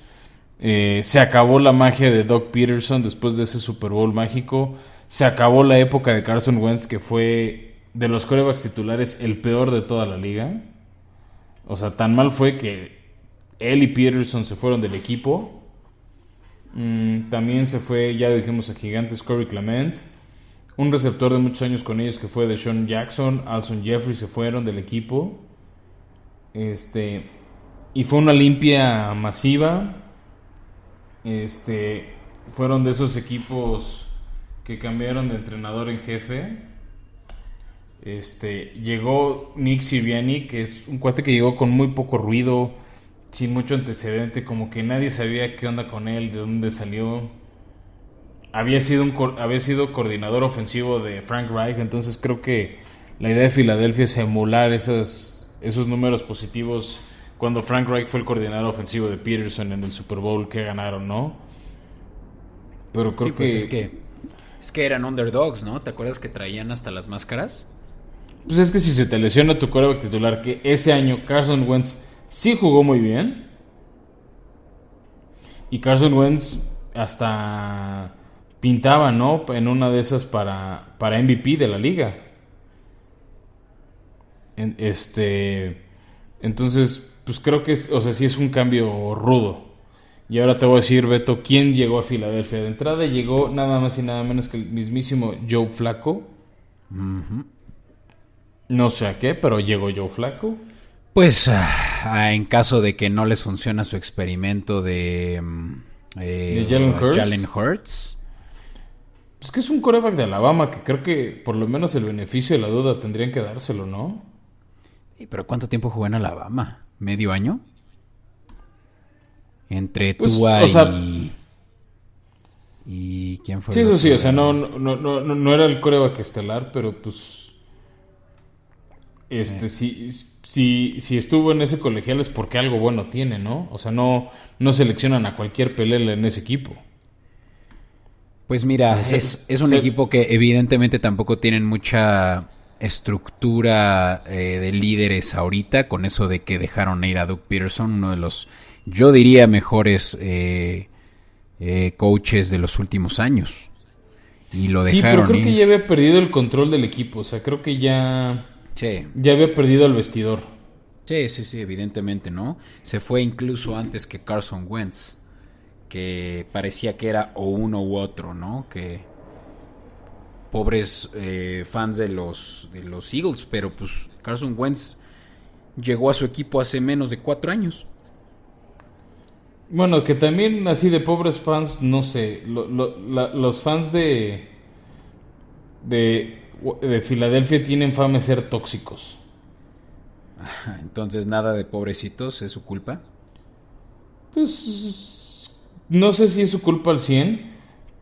S2: Eh, se acabó la magia de Doug Peterson después de ese Super Bowl mágico. Se acabó la época de Carson Wentz, que fue de los corebacks titulares el peor de toda la liga. O sea, tan mal fue que él y Peterson se fueron del equipo. Mm, también se fue, ya dijimos a Gigantes, Corey Clement. Un receptor de muchos años con ellos que fue de Sean Jackson, Alson Jeffrey se fueron del equipo. Este, y fue una limpia masiva. Este, fueron de esos equipos que cambiaron de entrenador en jefe. Este, llegó Nick Siriani, que es un cuate que llegó con muy poco ruido, sin mucho antecedente, como que nadie sabía qué onda con él, de dónde salió. Había sido, un, había sido coordinador ofensivo de Frank Reich, entonces creo que la idea de Filadelfia es emular esas, esos números positivos cuando Frank Reich fue el coordinador ofensivo de Peterson en el Super Bowl que ganaron, ¿no? Pero creo
S1: sí, pues
S2: que,
S1: es que. Es que eran underdogs, ¿no? ¿Te acuerdas que traían hasta las máscaras?
S2: Pues es que si se te lesiona tu quarterback titular, que ese año Carson Wentz sí jugó muy bien. Y Carson Wentz hasta pintaba, ¿no? En una de esas para, para MVP de la liga. En- este. Entonces, pues creo que es, o sea, sí es un cambio rudo. Y ahora te voy a decir, Beto, ¿quién llegó a Filadelfia? De entrada llegó nada más y nada menos que el mismísimo Joe Flacco. No sé a qué, pero llegó Joe Flaco.
S1: Pues ah, en caso de que no les funciona su experimento de, mm, eh,
S2: ¿De Jalen Hurts?
S1: Jalen Hurts.
S2: Pues que es un coreback de Alabama que creo que por lo menos el beneficio de la duda tendrían que dárselo, ¿no?
S1: Sí, Pero ¿cuánto tiempo jugó en Alabama? ¿Medio año? Entre
S2: Pues,
S1: Tua
S2: o sea-
S1: y... ¿Y quién fue?
S2: Sí,
S1: el
S2: eso sí, o sea, no, no, no, no, era el coreback estelar, pero pues. Este, si, si, si estuvo en ese colegial es porque algo bueno tiene, ¿no? O sea, no, no seleccionan a cualquier pelele en ese equipo.
S1: Pues mira,
S2: O sea,
S1: es, es un equipo que evidentemente tampoco tienen mucha estructura eh, de líderes ahorita, con eso de que dejaron ir a Doug Peterson, uno de los, yo diría, mejores eh, eh, coaches de los últimos años. Y lo
S2: Sí, pero
S1: dejaron
S2: creo
S1: ir.
S2: que ya había perdido el control del equipo. O sea, creo que ya,
S1: Sí.
S2: ya había perdido el vestidor.
S1: Sí, sí, sí, evidentemente, ¿no? Se fue incluso antes que Carson Wentz, que parecía que era o uno u otro, ¿no? Que pobres eh, fans de los, de los Eagles, pero pues Carson Wentz llegó a su equipo hace menos de cuatro años.
S2: Bueno, que también así de pobres fans, no sé, lo- lo- la- los fans de, de de Filadelfia tienen fama de ser tóxicos.
S1: Entonces nada de pobrecitos, es su culpa.
S2: Pues no sé si es su culpa al 100,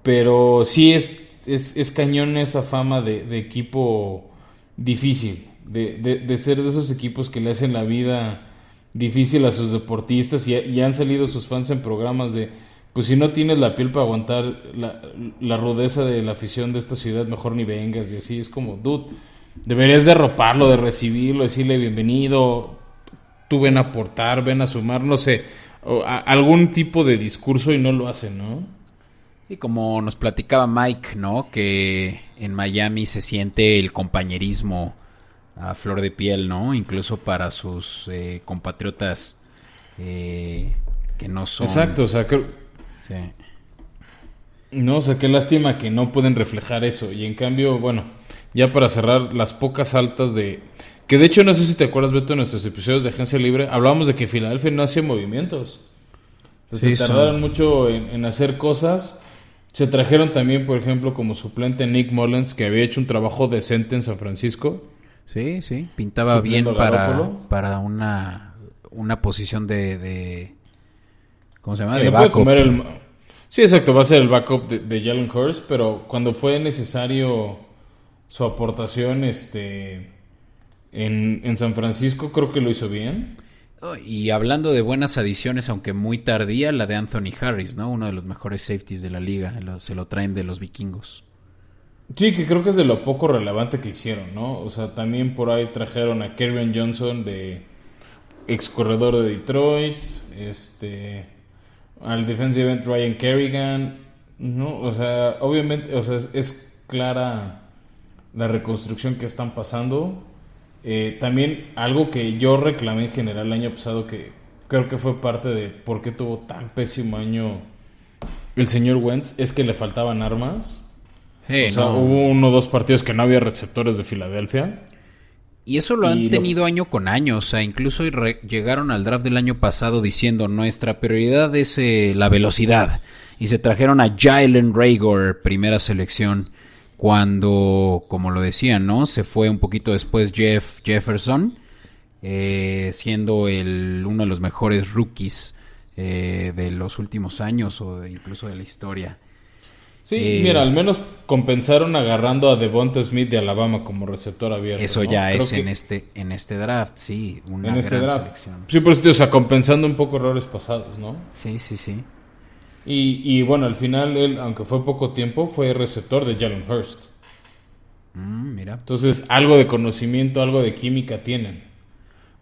S2: pero sí es, es, es cañón esa fama de, de equipo difícil, de, de, de ser de esos equipos que le hacen la vida difícil a sus deportistas y, y han salido sus fans en programas de, pues si no tienes la piel para aguantar la, rudeza de la afición de esta ciudad, mejor ni vengas y así es como, dude, deberías de arroparlo, de recibirlo, decirle bienvenido, tú ven a aportar, ven a sumar, no sé, o a- algún tipo de discurso y no lo hacen, ¿no?
S1: Y como nos platicaba Mike, ¿no? Que en Miami se siente el compañerismo a flor de piel, ¿no? Incluso para sus eh, compatriotas eh, que no son.
S2: Exacto, o sea, creo-
S1: Sí.
S2: no, o sea, qué lástima que no pueden reflejar eso. Y en cambio, bueno, ya para cerrar, las pocas altas de... Que de hecho, no sé si te acuerdas, Beto, en nuestros episodios de Agencia Libre, hablábamos de que Filadelfia no hacía movimientos. Entonces
S1: Sí,
S2: se
S1: son-
S2: tardaron mucho en, en hacer cosas. Se trajeron también, por ejemplo, como suplente Nick Mullens, que había hecho un trabajo decente en San Francisco.
S1: Sí, sí. Pintaba bien para, para una, una posición de, de- ¿Cómo se llama? De
S2: no puede
S1: backup.
S2: comer el- Sí, exacto, va a ser el backup de, de Jalen Hurst, pero cuando fue necesario su aportación este, en, en San Francisco, creo que lo hizo bien.
S1: Y hablando de buenas adiciones, aunque muy tardía, la de Anthony Harris, ¿no? Uno de los mejores safeties de la liga. Se lo traen de los vikingos.
S2: Sí, que creo que es de lo poco relevante que hicieron, ¿no? O sea, también por ahí trajeron a Kerrion Johnson de ex corredor de Detroit, este, al defensive end Ryan Kerrigan, ¿no? O sea, obviamente, o sea, es clara la reconstrucción que están pasando. Eh, también algo que yo reclamé en general el año pasado, que creo que fue parte de por qué tuvo tan pésimo año el señor Wentz, es que le faltaban armas. o sea, hubo uno o dos partidos que no había receptores de Filadelfia.
S1: Y eso lo han
S2: lo-
S1: tenido año con año. O sea, incluso llegaron al draft del año pasado diciendo nuestra prioridad es eh, la velocidad. Y se trajeron a Jalen Rager, primera selección, cuando, como lo decían, ¿no? Se fue un poquito después Jeff Jefferson, eh, siendo el, uno de los mejores rookies eh, de los últimos años o de- incluso de la historia.
S2: Sí,
S1: Eh,
S2: mira, al menos compensaron agarrando a Devonta Smith de Alabama como receptor abierto.
S1: Eso
S2: ¿no?
S1: ya
S2: Creo
S1: es
S2: que
S1: en este, en este draft, sí, una
S2: en este
S1: gran
S2: draft.
S1: selección.
S2: Sí, por eso, o sea, compensando un poco errores pasados, ¿no?
S1: Sí, sí, sí.
S2: Y, y bueno, al final él, aunque fue poco tiempo, fue receptor de Jalen Hurst.
S1: Mm, mira.
S2: Entonces, algo de conocimiento, algo de química tienen.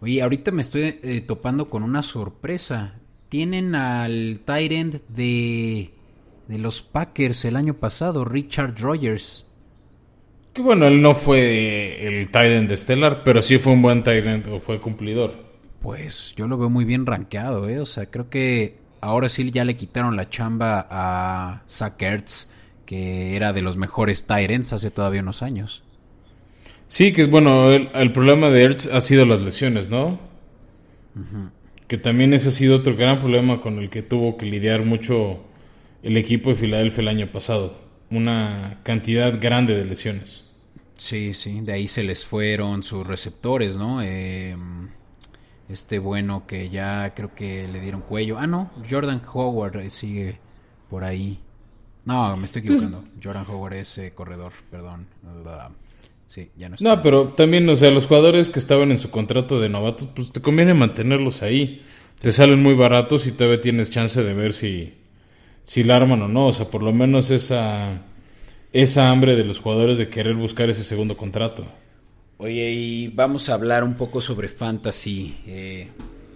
S1: Oye, ahorita me estoy eh, topando con una sorpresa. Tienen al tight end de, de los Packers el año pasado, Richard Rogers.
S2: Que bueno, él no fue el tight end de Stellar, pero sí fue un buen tight end o fue cumplidor.
S1: Pues yo lo veo muy bien rankeado, ¿eh? O sea, creo que ahora sí ya le quitaron la chamba a Zach Ertz, que era de los mejores ends hace todavía unos años.
S2: Sí, que es bueno, el, el problema de Ertz ha sido las lesiones, ¿no? Que también ese ha sido otro gran problema con el que tuvo que lidiar mucho el equipo de Filadelfia el año pasado. Una cantidad grande de lesiones.
S1: Sí, sí, de ahí se les fueron sus receptores, ¿no? Eh, este bueno que ya creo que le dieron cuello. Ah, no, Jordan Howard eh, sigue por ahí. No, me estoy
S2: Pues-
S1: equivocando. Jordan Howard es eh, corredor, perdón. Sí, ya no está.
S2: No, pero también, o sea, los jugadores que estaban en su contrato de novatos, pues te conviene mantenerlos ahí. Te salen muy baratos y todavía tienes chance de ver si, si la arman o no. O sea, por lo menos esa, esa hambre de los jugadores de querer buscar ese segundo contrato.
S1: Oye, y vamos a hablar un poco sobre fantasy. Eh,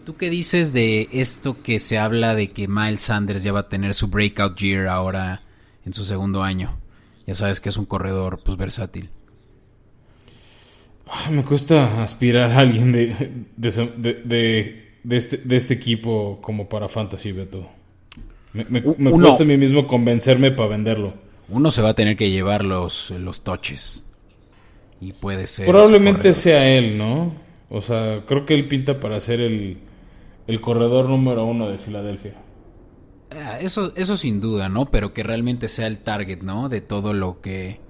S1: ¿Tú qué dices de esto que se habla de que Miles Sanders ya va a tener su breakout year ahora en su segundo año? Ya sabes que es un corredor pues versátil.
S2: Ah, Me cuesta aspirar a alguien de, de, de- este, de este equipo como para Fantasy, Beto. Me, me-
S1: U-
S2: me
S1: uno.
S2: cuesta a mí mismo convencerme para venderlo.
S1: Uno se va a tener que llevar los, los toches. Y puede ser.
S2: Probablemente sea él, ¿no? O sea, creo que él pinta para ser el, el corredor número uno de Filadelfia.
S1: eso, eso sin duda, ¿no? Pero que realmente sea el target, ¿no? De todo lo que,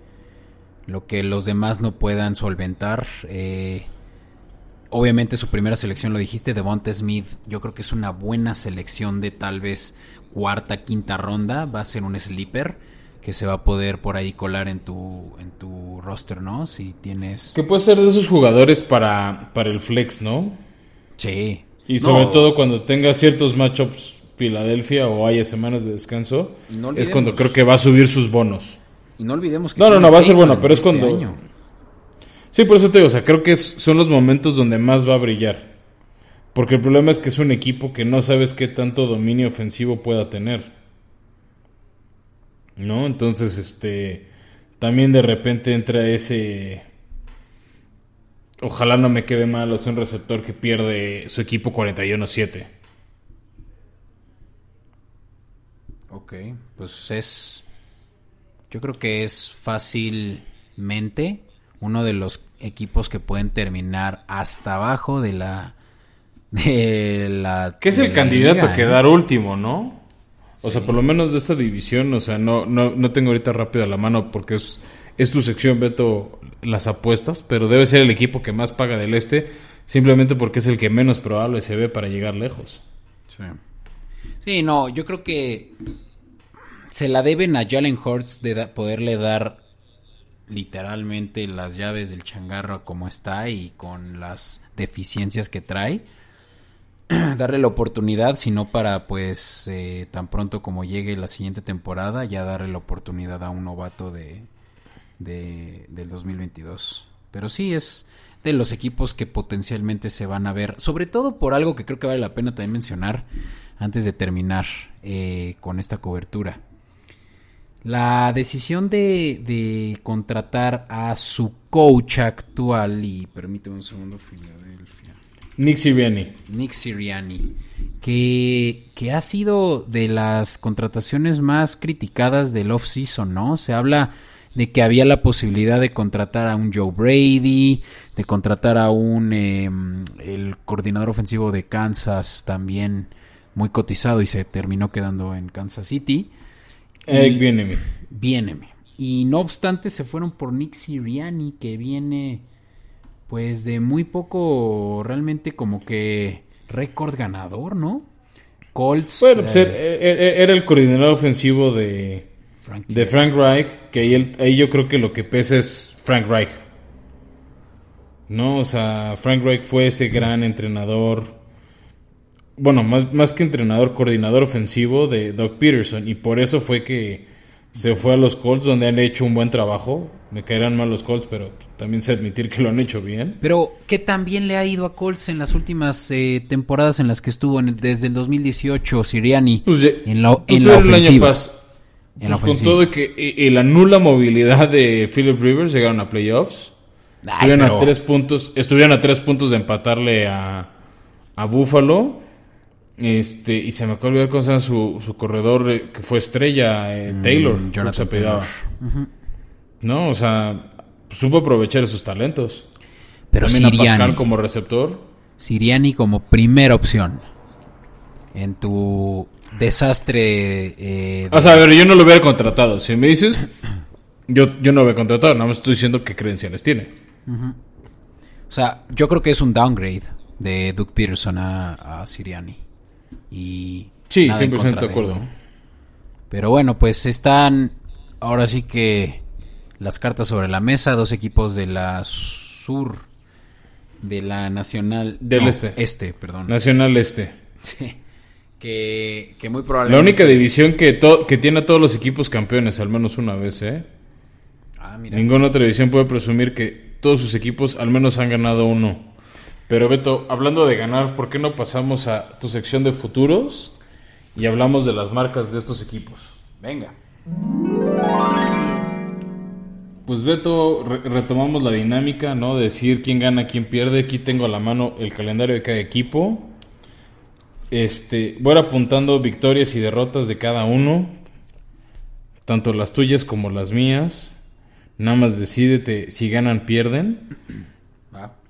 S1: lo que los demás no puedan solventar. Eh, obviamente su primera selección, lo dijiste, Devonta Smith, yo creo que es una buena selección de tal vez cuarta, quinta ronda. Va a ser un sleeper que se va a poder por ahí colar en tu, en tu roster, ¿no? Si tienes...
S2: Que puede ser de esos jugadores para, para el flex, ¿no?
S1: Sí.
S2: Y
S1: No,
S2: sobre todo cuando tenga ciertos matchups Filadelfia o haya semanas de descanso,
S1: no
S2: es cuando creo que va a subir sus bonos.
S1: Y no olvidemos que...
S2: No, no, no, va a ser bueno, pero es
S1: este
S2: cuando-
S1: año.
S2: Sí, por eso te digo, o sea, creo que son los momentos donde más va a brillar. Porque el problema es que es un equipo que no sabes qué tanto dominio ofensivo pueda tener. ¿No? Entonces, este. También de repente entra ese. Ojalá no me quede mal, o sea, un receptor que pierde su equipo 41-7.
S1: Ok, pues es. Yo creo que es fácilmente uno de los equipos que pueden terminar hasta abajo de la. De la
S2: Que es el candidato
S1: liga,
S2: a quedar último, ¿no? O sea, por lo menos de esta división, o sea, no, no, no tengo ahorita rápido a la mano porque es, es tu sección, Beto, las apuestas, pero debe ser el equipo que más paga del este, simplemente porque es el que menos probable se ve para llegar lejos.
S1: Sí. Sí, no, yo creo que se la deben a Jalen Hurts de da- poderle dar literalmente las llaves del changarro como está y con las deficiencias que trae. darle la oportunidad, sino para pues eh, tan pronto como llegue la siguiente temporada, ya darle la oportunidad a un novato de, de- del 2022. Pero sí es de los equipos que potencialmente se van a ver, sobre todo por algo que creo que vale la pena también mencionar antes de terminar eh, con esta cobertura. La decisión de, de contratar a su coach actual, y permíteme un segundo, Filadelfia.
S2: Nick Sirianni.
S1: Nick Sirianni, que, que ha sido de las contrataciones más criticadas del off-season, ¿no? Se habla de que había la posibilidad de contratar a un Joe Brady, de contratar a un eh, el coordinador ofensivo de Kansas también muy cotizado y se terminó quedando en Kansas City.
S2: Eric
S1: Y-
S2: Bieniemy.
S1: Viéneme. Y no obstante se fueron por Nick Sirianni que viene pues de muy poco realmente como que récord ganador, ¿no? Colts.
S2: Bueno, pues
S1: eh,
S2: era, era- era el coordinador ofensivo de,
S1: Frank-
S2: de Frank Reich, que ahí, el- ahí yo creo que lo que pesa es Frank Reich. No, o sea, Frank Reich fue ese gran entrenador, bueno, más, más que entrenador, coordinador ofensivo de Doug Peterson, y por eso fue que se fue a los Colts, donde han hecho un buen trabajo. Me caerán mal los Colts, pero también sé admitir que lo han hecho bien.
S1: Pero ¿qué tan bien le ha ido a Colts en las últimas eh, temporadas en las que estuvo en el- desde el 2018 Siriani
S2: Pues ya-
S1: en la,
S2: pues
S1: en la
S2: fue el año
S1: ofensiva? En la
S2: pues con
S1: ofensiva.
S2: todo que eh, eh, la nula movilidad de Philip Rivers llegaron a playoffs.
S1: Ay,
S2: Estuvieron
S1: pero-
S2: a tres puntos, estuvieron a tres puntos de empatarle a, a Buffalo. Este, y se me acaba de olvidar cómo se llama su, su corredor eh, que fue estrella, eh, Taylor,
S1: Mm, Jonathan
S2: se.
S1: Taylor.
S2: No, o sea, supo aprovechar esos talentos.
S1: Pero
S2: También a
S1: Sirianni.
S2: Pascal como receptor.
S1: Siriani como primera opción en tu desastre. eh, de-
S2: O sea, a ver, yo no lo hubiera contratado. Si me dices, yo, yo no lo hubiera contratado. Nada más estoy diciendo qué credenciales tiene.
S1: o sea, yo creo que es un downgrade de Doug Peterson a, a Siriani. Y
S2: Sí,
S1: nada en
S2: 100%
S1: contra
S2: de acuerdo.
S1: Pero bueno, pues están ahora sí que las cartas sobre la mesa. Dos equipos de la sur, de la nacional.
S2: Del
S1: no,
S2: este.
S1: Este, perdón.
S2: Nacional Este.
S1: Sí. que, que muy
S2: La
S1: probablemente.
S2: única división que, to- que tiene a todos los equipos campeones, al menos una vez, ¿eh?
S1: Ah, mira.
S2: Ninguna otra división puede presumir que todos sus equipos al menos han ganado uno. Pero Beto, hablando de ganar, ¿por qué no pasamos a tu sección de futuros y hablamos de las marcas de estos equipos?
S1: Venga.
S2: Pues Beto, re- retomamos la dinámica, ¿no? De decir quién gana, quién pierde. Aquí tengo a la mano el calendario de cada equipo. Este, voy a ir apuntando victorias y derrotas de cada uno, tanto las tuyas como las mías. Nada más decídete si ganan, pierden.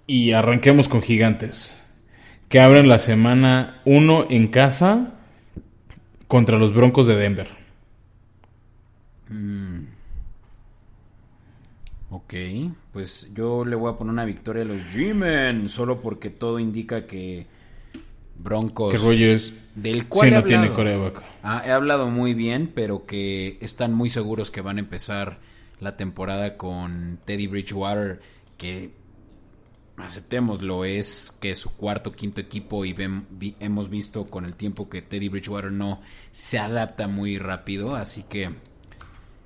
S2: Y arranquemos con Gigantes, que abren la semana 1 en casa contra los Broncos de Denver.
S1: Ok, pues yo le voy a poner una victoria a los G-Men, solo porque todo indica que Broncos...
S2: Que Rogers
S1: del cual
S2: sí
S1: he
S2: no tiene
S1: hablado.
S2: coreback.
S1: Ah, he hablado muy bien, pero que están muy seguros que van a empezar la temporada con Teddy Bridgewater, que aceptémoslo, es que es su cuarto quinto equipo y ven- vi- hemos visto con el tiempo que Teddy Bridgewater no se adapta muy rápido, así que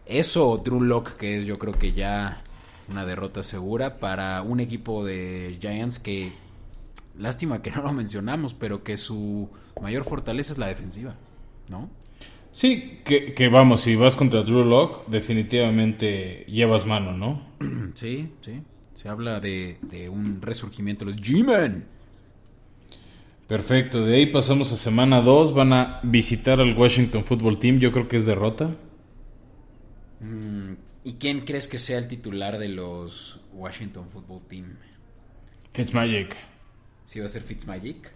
S1: eso, Drew Lock, que es yo creo que ya una derrota segura para un equipo de Giants que lástima que no lo mencionamos, pero que su mayor fortaleza es la defensiva, ¿no?
S2: Sí, que, que vamos, si vas contra Drew Lock, definitivamente llevas mano, ¿no?
S1: Sí, sí. Se habla de, de un resurgimiento de los G-Men.
S2: Perfecto, de ahí pasamos a semana 2, van a visitar al Washington Football Team, yo creo que es derrota.
S1: ¿Y quién crees que sea el titular de los Washington Football Team?
S2: Fitzmagic.
S1: ¿Sí va a ser Fitzmagic?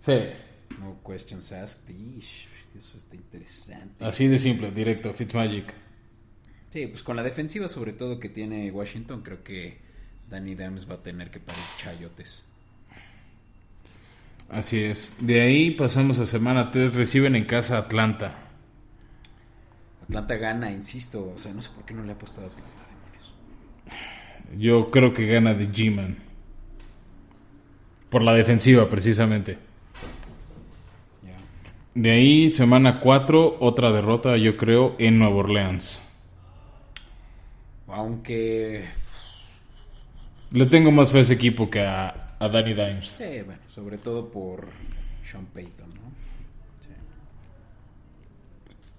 S2: Sí.
S1: No questions asked. Ish, eso está interesante.
S2: Así de simple, directo, Fitzmagic.
S1: Sí, pues con la defensiva sobre todo que tiene Washington, creo que Danny Dimes va a tener que parir chayotes.
S2: Así es. De ahí pasamos a semana 3, reciben en casa Atlanta.
S1: Atlanta gana, insisto. O sea, no sé por qué no le ha apostado a Atlanta, demonios.
S2: Yo creo que gana de G-Man. Por la defensiva, precisamente.
S1: Ya.
S2: De ahí, semana 4, otra derrota, yo creo, en Nueva Orleans.
S1: Aunque
S2: Le tengo más fe a ese equipo que a, a Danny Dimes.
S1: Sí, bueno, sobre todo por Sean Payton, ¿no? Sí.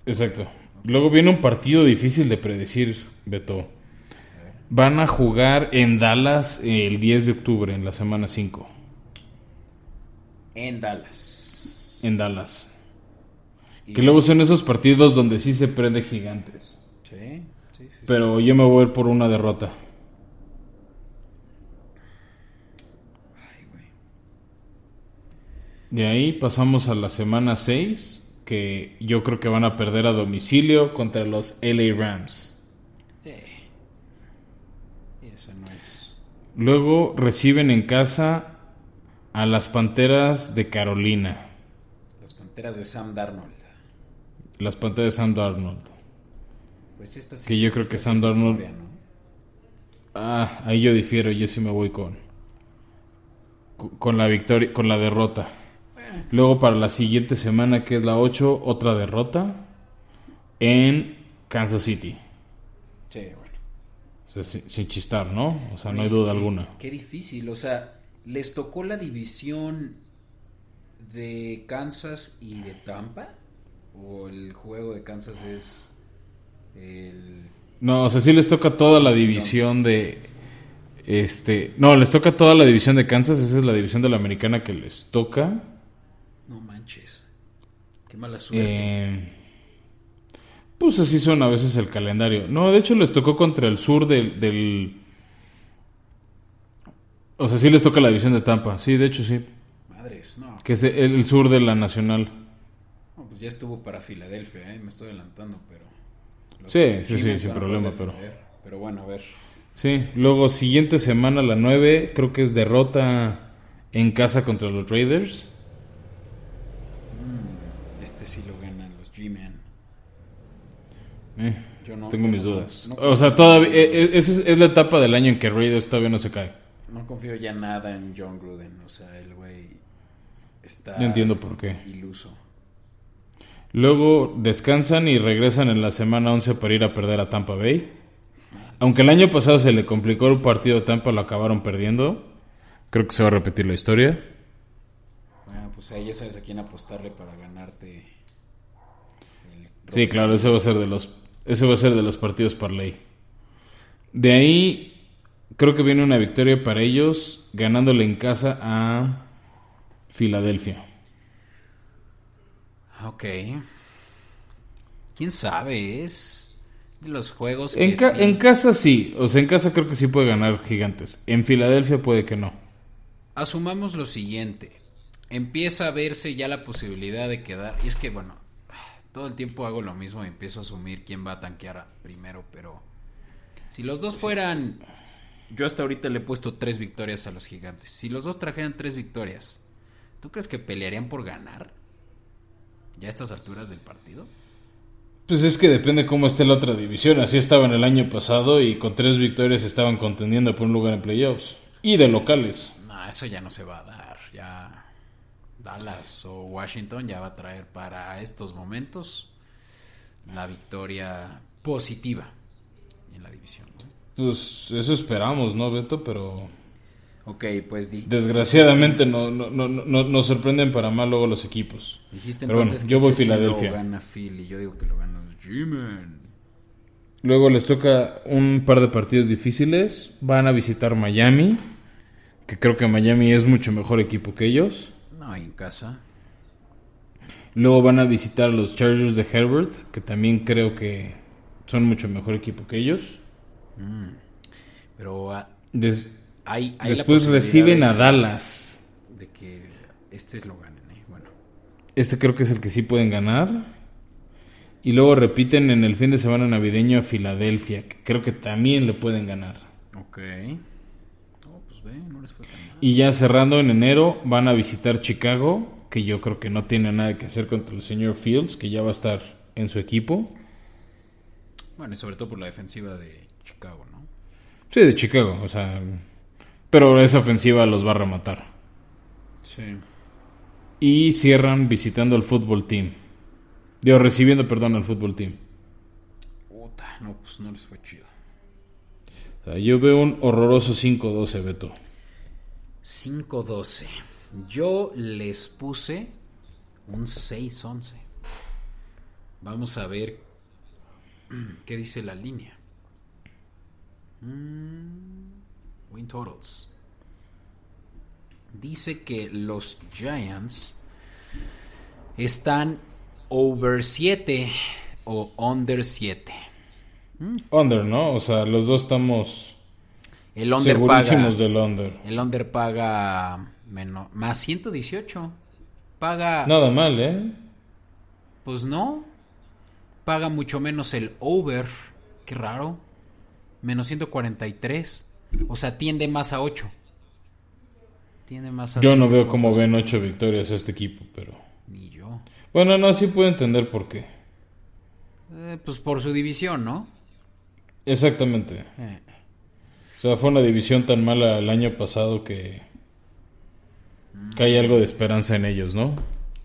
S2: Exacto. Luego viene un partido difícil de predecir, Beto. Van a jugar en Dallas el 10 de octubre, en la semana 5.
S1: En Dallas.
S2: En Dallas.
S1: Y-
S2: Que luego son esos partidos donde sí se prende gigantes.
S1: Sí, sí, sí.
S2: Pero yo me voy a ir por una derrota.
S1: Ay, güey.
S2: De ahí pasamos a la semana 6, que yo creo que van a perder a domicilio contra los LA Rams.
S1: Eh. Y eso no es.
S2: Luego reciben en casa a las Panteras de Carolina.
S1: Las panteras de Sam Darnold.
S2: Las Panteras de Sam Darnold.
S1: Pues esta sí
S2: Que yo creo que Sam Darnold-
S1: victoria, ¿no?
S2: Ah, ahí yo difiero, yo sí me voy con con la victoria, con la derrota. Luego para la siguiente semana que es la 8, otra derrota en Kansas City.
S1: Sí, bueno.
S2: O sea, sin, sin chistar, ¿no? O sea, no hay duda
S1: que-
S2: alguna.
S1: Qué difícil, o sea, les tocó la división de Kansas y de Tampa. O el juego de Kansas es el.
S2: No, o sea, sí les toca toda la división de este, no, les toca toda la división de Kansas, esa es la división de la americana que les toca.
S1: Manches. Qué mala suerte.
S2: Eh, pues así son a veces el calendario. No, de hecho les tocó contra el sur del, del... O sea, sí les toca la división de Tampa. Sí, de hecho sí.
S1: Madres, no.
S2: Que es el, el sur de la nacional.
S1: No, pues ya estuvo para Filadelfia, ¿eh? me estoy adelantando, pero.
S2: Sí, sí, sí, sin problema, pero-.
S1: Pero bueno, a ver.
S2: Sí, luego siguiente semana, la 9, creo que es derrota en casa contra los Raiders.
S1: Este sí lo ganan los G-Men.
S2: Eh,
S1: Yo no-
S2: tengo
S1: yo
S2: mis
S1: no-
S2: dudas.
S1: no-
S2: o sea, todavía... eh, eh, esa es, es la etapa del año en que Raiders todavía no se cae.
S1: No confío ya nada en John Gruden. O sea, el güey está.
S2: Yo entiendo por qué.
S1: Iluso.
S2: Luego descansan y regresan en la semana 11 para ir a perder a Tampa Bay. Aunque el año pasado se le complicó el partido a Tampa, lo acabaron perdiendo. Creo que se va a repetir la historia.
S1: Bueno, pues ahí ya sabes a quién apostarle para ganarte. el
S2: Sí, claro, ese va a ser de los, ese va a ser de los partidos parlay. De ahí, creo que viene una victoria para ellos, ganándole en casa a Filadelfia.
S1: Ok. ¿Quién sabe? Es de los juegos que
S2: En, ca-
S1: sí-
S2: en casa sí, o sea, en casa creo que sí puede ganar Gigantes. En Filadelfia puede que no.
S1: Asumamos lo siguiente. Empieza a verse ya la posibilidad de quedar. Y es que, bueno, todo el tiempo hago lo mismo y empiezo a asumir quién va a tanquear primero, pero si los dos fueran... Yo hasta ahorita le he puesto tres victorias a los gigantes. Si los dos trajeran tres victorias, ¿tú crees que pelearían por ganar? ¿Ya a estas alturas del partido?
S2: Pues es que depende cómo esté la otra división. Así estaban el año pasado y con tres victorias estaban contendiendo por un lugar en playoffs. Y de locales.
S1: No, eso ya no se va a dar. Ya Dallas o Washington ya va a traer para estos momentos la victoria positiva en la división. ¿no?
S2: Pues eso esperamos, ¿no, Beto? Pero
S1: Ok, pues di-
S2: desgraciadamente no, no, no, no- nos sorprenden para mal luego los equipos.
S1: dijiste
S2: Pero bueno,
S1: entonces
S2: yo
S1: que
S2: voy
S1: este
S2: Filadelfia.
S1: lo gana Philly. Yo digo que lo gana los G-Men.
S2: Luego les toca un par de partidos difíciles. Van a visitar Miami, que creo que Miami es mucho mejor equipo que ellos.
S1: No, en casa.
S2: Luego van a visitar a los Chargers de Herbert, que también creo que son mucho mejor equipo que ellos.
S1: Pero ah,
S2: Des-
S1: hay, hay la
S2: después reciben
S1: de-
S2: a Dallas.
S1: De que este lo ganen, ¿eh? Bueno.
S2: Este creo que es el que sí pueden ganar. Y luego repiten en el fin de semana navideño a Filadelfia, que creo que también le pueden ganar.
S1: Ok. No, pues ve, no les fue tan mal.
S2: Y ya cerrando en enero van a visitar Chicago, que yo creo que no tiene nada que hacer contra el señor Fields, que ya va a estar en su equipo.
S1: Bueno, y sobre todo por la defensiva de Chicago, ¿no?
S2: Sí, de Chicago, o sea, pero esa ofensiva los va a rematar.
S1: Sí.
S2: Y cierran visitando al fútbol team. Digo, recibiendo, perdón, al fútbol team.
S1: Puta, no, pues no les fue chido.
S2: Sea, yo veo un horroroso 5-12, Beto.
S1: 5-12. Yo les puse un 6-11. Vamos a ver qué dice la línea. Mm, win totals. Dice que los Giants están over 7 o under 7.
S2: Under, ¿no? O sea, los dos estamos
S1: El under paga.
S2: segurísimos del under.
S1: El under paga menos, más 118. Paga,
S2: Nada mal, ¿eh?
S1: pues no. Paga mucho menos el over. Qué raro. Menos 143. O sea, tiende más a 8. Tiende más a
S2: Yo no veo cómo ven ocho victorias a este equipo, pero...
S1: Ni yo.
S2: Bueno, no, sí puedo entender por qué.
S1: Eh, pues por su división, ¿no?
S2: Exactamente.
S1: Eh,
S2: O sea, fue una división tan mala el año pasado que... Que hay algo de esperanza en ellos, ¿no?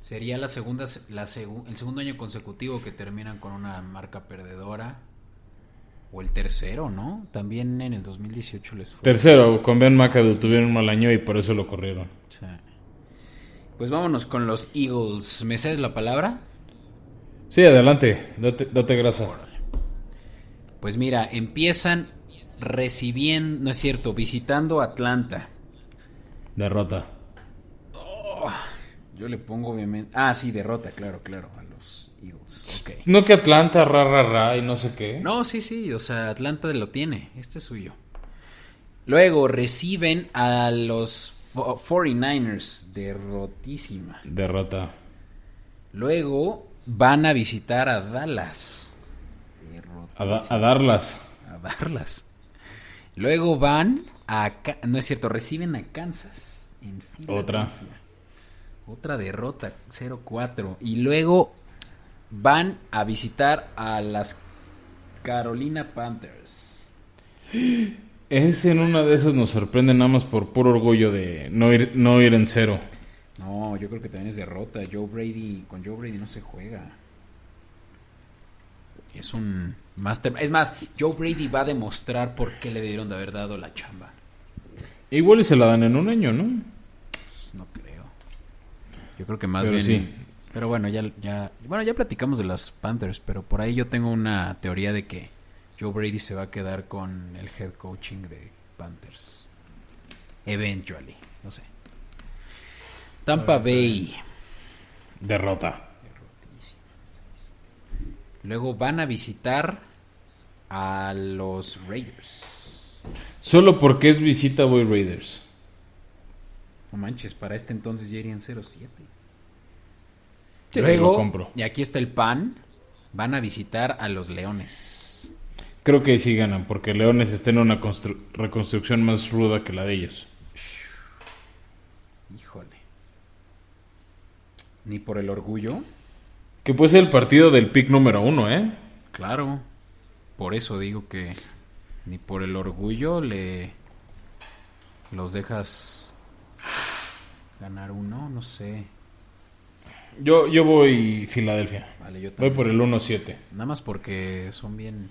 S1: sería la segunda, la segu- el segundo año consecutivo que terminan con una marca perdedora. O el tercero, ¿no? También en el 2018 les fue.
S2: Tercero, con Ben McAdoo tuvieron un mal año y por eso lo corrieron.
S1: Sí. Pues vámonos con los Eagles. ¿Me cedes la palabra?
S2: Sí, adelante, date, date grasa.
S1: Pues mira, empiezan recibiendo, no es cierto, visitando Atlanta.
S2: Derrota.
S1: Yo le pongo obviamente... Ah, sí, derrota, claro, claro, a los Eagles. Ok.
S2: No que Atlanta, ra, ra, ra, y no sé qué.
S1: No, sí, sí, o sea, Atlanta lo tiene, este es suyo. Luego reciben a los fo- 49ers, derrotísima.
S2: Derrota.
S1: Luego van a visitar a Dallas.
S2: A, da- a darlas.
S1: a darlas. Luego van a... No es cierto, reciben a Kansas. En
S2: Otra.
S1: Otra derrota, 0-4. Y luego van a visitar a las Carolina Panthers.
S2: Es en una de esas nos sorprende nada más por puro orgullo de no ir, no ir en cero.
S1: No, yo creo que también es derrota. Joe Brady, con Joe Brady no se juega. Es un master. Es más, Joe Brady va a demostrar por qué le debieron de haber dado la chamba.
S2: Igual y se la dan en un año, ¿no?
S1: Pues no creo. Yo creo que más
S2: Pero
S1: bien.
S2: sí.
S1: Pero bueno, ya, ya, bueno, ya platicamos de las Panthers, pero por ahí yo tengo una teoría de que Joe Brady se va a quedar con el head coaching de Panthers. Eventually, no sé. Tampa Bay.
S2: Derrota.
S1: Luego van a visitar a los Raiders.
S2: Solo porque es visita voy Raiders.
S1: No manches, para este entonces ya irían 0-7.
S2: Sí,
S1: Luego,
S2: lo compro.
S1: y aquí está el pan, van a visitar a los Leones.
S2: Creo que sí ganan, porque Leones está en una constru- reconstrucción más ruda que la de ellos.
S1: Híjole. Ni por el orgullo.
S2: Que puede ser el partido del pick número uno, ¿eh?
S1: Claro. Por eso digo que ni por el orgullo le los dejas ganar uno, no sé.
S2: Yo, yo voy Filadelfia.
S1: Vale, yo
S2: Voy por el 1-7.
S1: Nada más porque son bien,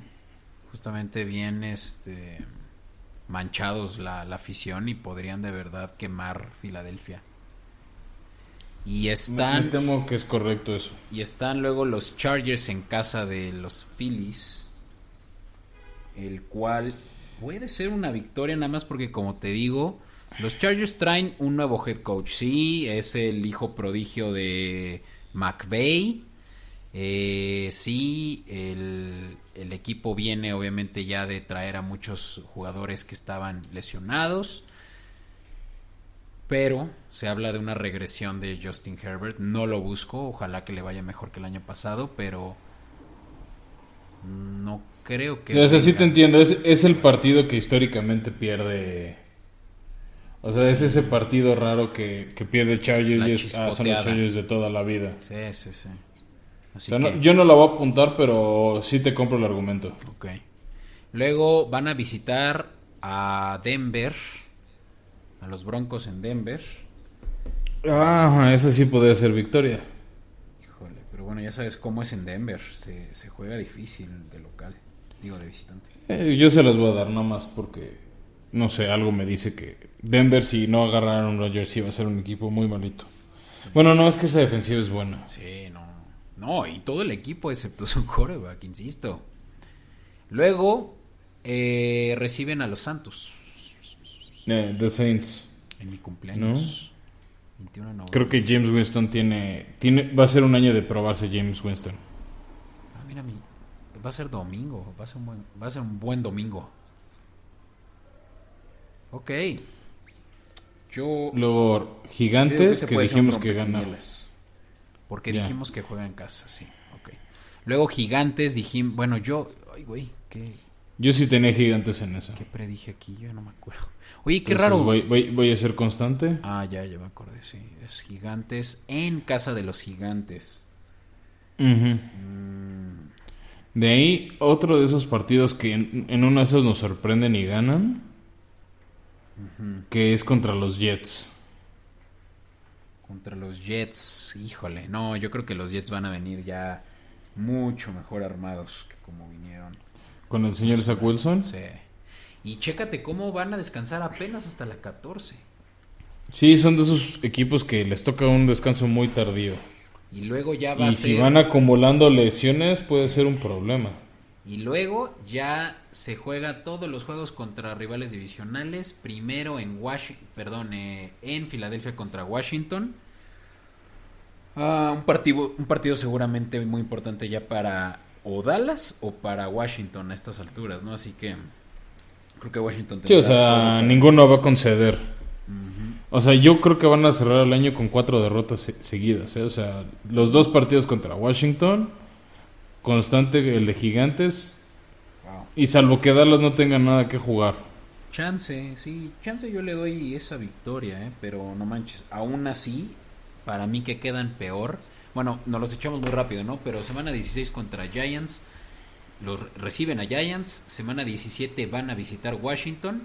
S1: justamente bien, este, manchados la, la afición y podrían de verdad quemar Filadelfia. Y están,
S2: me temo que es correcto eso.
S1: y están luego los Chargers en casa de los Phillies, el cual puede ser una victoria nada más porque como te digo, los Chargers traen un nuevo head coach, sí, es el hijo prodigio de McVay, eh, sí, el, el equipo viene obviamente ya de traer a muchos jugadores que estaban lesionados. Pero se habla de una regresión de Justin Herbert. No lo busco, ojalá que le vaya mejor que el año pasado, pero no creo que...
S2: O sea, sí te entiendo. Es, es el partido que históricamente pierde. O sea, es ese partido raro que, que pierde Chargers y es, ah, son los. Chargers de toda la vida.
S1: Sí, sí, sí.
S2: O
S1: Así
S2: sea,
S1: que,
S2: no- yo no la voy a apuntar, pero sí te compro el argumento.
S1: ok. Luego van a visitar a Denver, a los Broncos en Denver.
S2: Ah, eso sí podría ser victoria.
S1: Híjole, pero bueno, ya sabes cómo es en Denver. Se, se juega difícil de local, digo de visitante.
S2: Eh, yo se las voy a dar nada más porque, no sé, algo me dice que Denver si no agarraron a Rodgers sí va a ser un equipo muy malito. Bueno, no, es que esa defensiva es buena.
S1: Sí, no. No, y todo el equipo excepto su coreback, insisto. Luego eh, reciben a los Santos
S2: Eh, The Saints.
S1: en mi cumpleaños. 21 de noviembre.
S2: Creo que James Winston tiene, tiene, va a ser un año de probarse James Winston.
S1: Ah, mira, mi, va a ser domingo. Va a ser un buen, va a ser un buen domingo. Ok. Yo.
S2: Luego, Gigantes, que dijimos que
S1: rompequinielas. Porque dijimos que juega en casa, sí. Ok. Luego Gigantes dijimos. Bueno, yo. Ay, güey, ¿qué,
S2: Yo sí tenía Gigantes en esa.
S1: qué predije aquí? Yo no me acuerdo. Oye, qué
S2: Entonces,
S1: raro.
S2: Voy, voy- voy a ser constante.
S1: Ah, ya, ya me acordé, sí. Es Gigantes en casa de los Gigantes. Mm,
S2: De ahí, otro de esos partidos que en, en uno de esos nos sorprenden y ganan, que es contra los Jets.
S1: contra los Jets, híjole. No, yo creo que los Jets van a venir ya mucho mejor armados que como vinieron.
S2: Con el señor Zach Wilson.
S1: Sí. Y chécate cómo van a descansar apenas hasta la 14.
S2: Sí, son de esos equipos que les toca un descanso muy tardío.
S1: Y luego ya va
S2: Y
S1: a
S2: si
S1: ser.
S2: van acumulando lesiones, puede ser un problema.
S1: Y luego ya se juega todos los juegos contra rivales divisionales. Primero en Washington, perdón, eh, en Filadelfia contra Washington. Ah, un partido, un partido seguramente muy importante ya para o Dallas o para Washington a estas alturas, ¿no? Así que creo que Washington
S2: Sí, o sea, ninguno va a conceder. O sea, yo creo que van a cerrar el año con cuatro derrotas se- seguidas. ¿eh? O sea, los dos partidos contra Washington, constante el de Gigantes,
S1: Wow.
S2: y salvo que Dallas no tenga nada que jugar.
S1: Chance, sí, chance yo le doy esa victoria, ¿eh? pero no manches, aún así, para mí que quedan peor. Bueno, nos los echamos muy rápido, ¿no? Pero semana 16 contra Giants, los reciben a Giants, semana 17 van a visitar Washington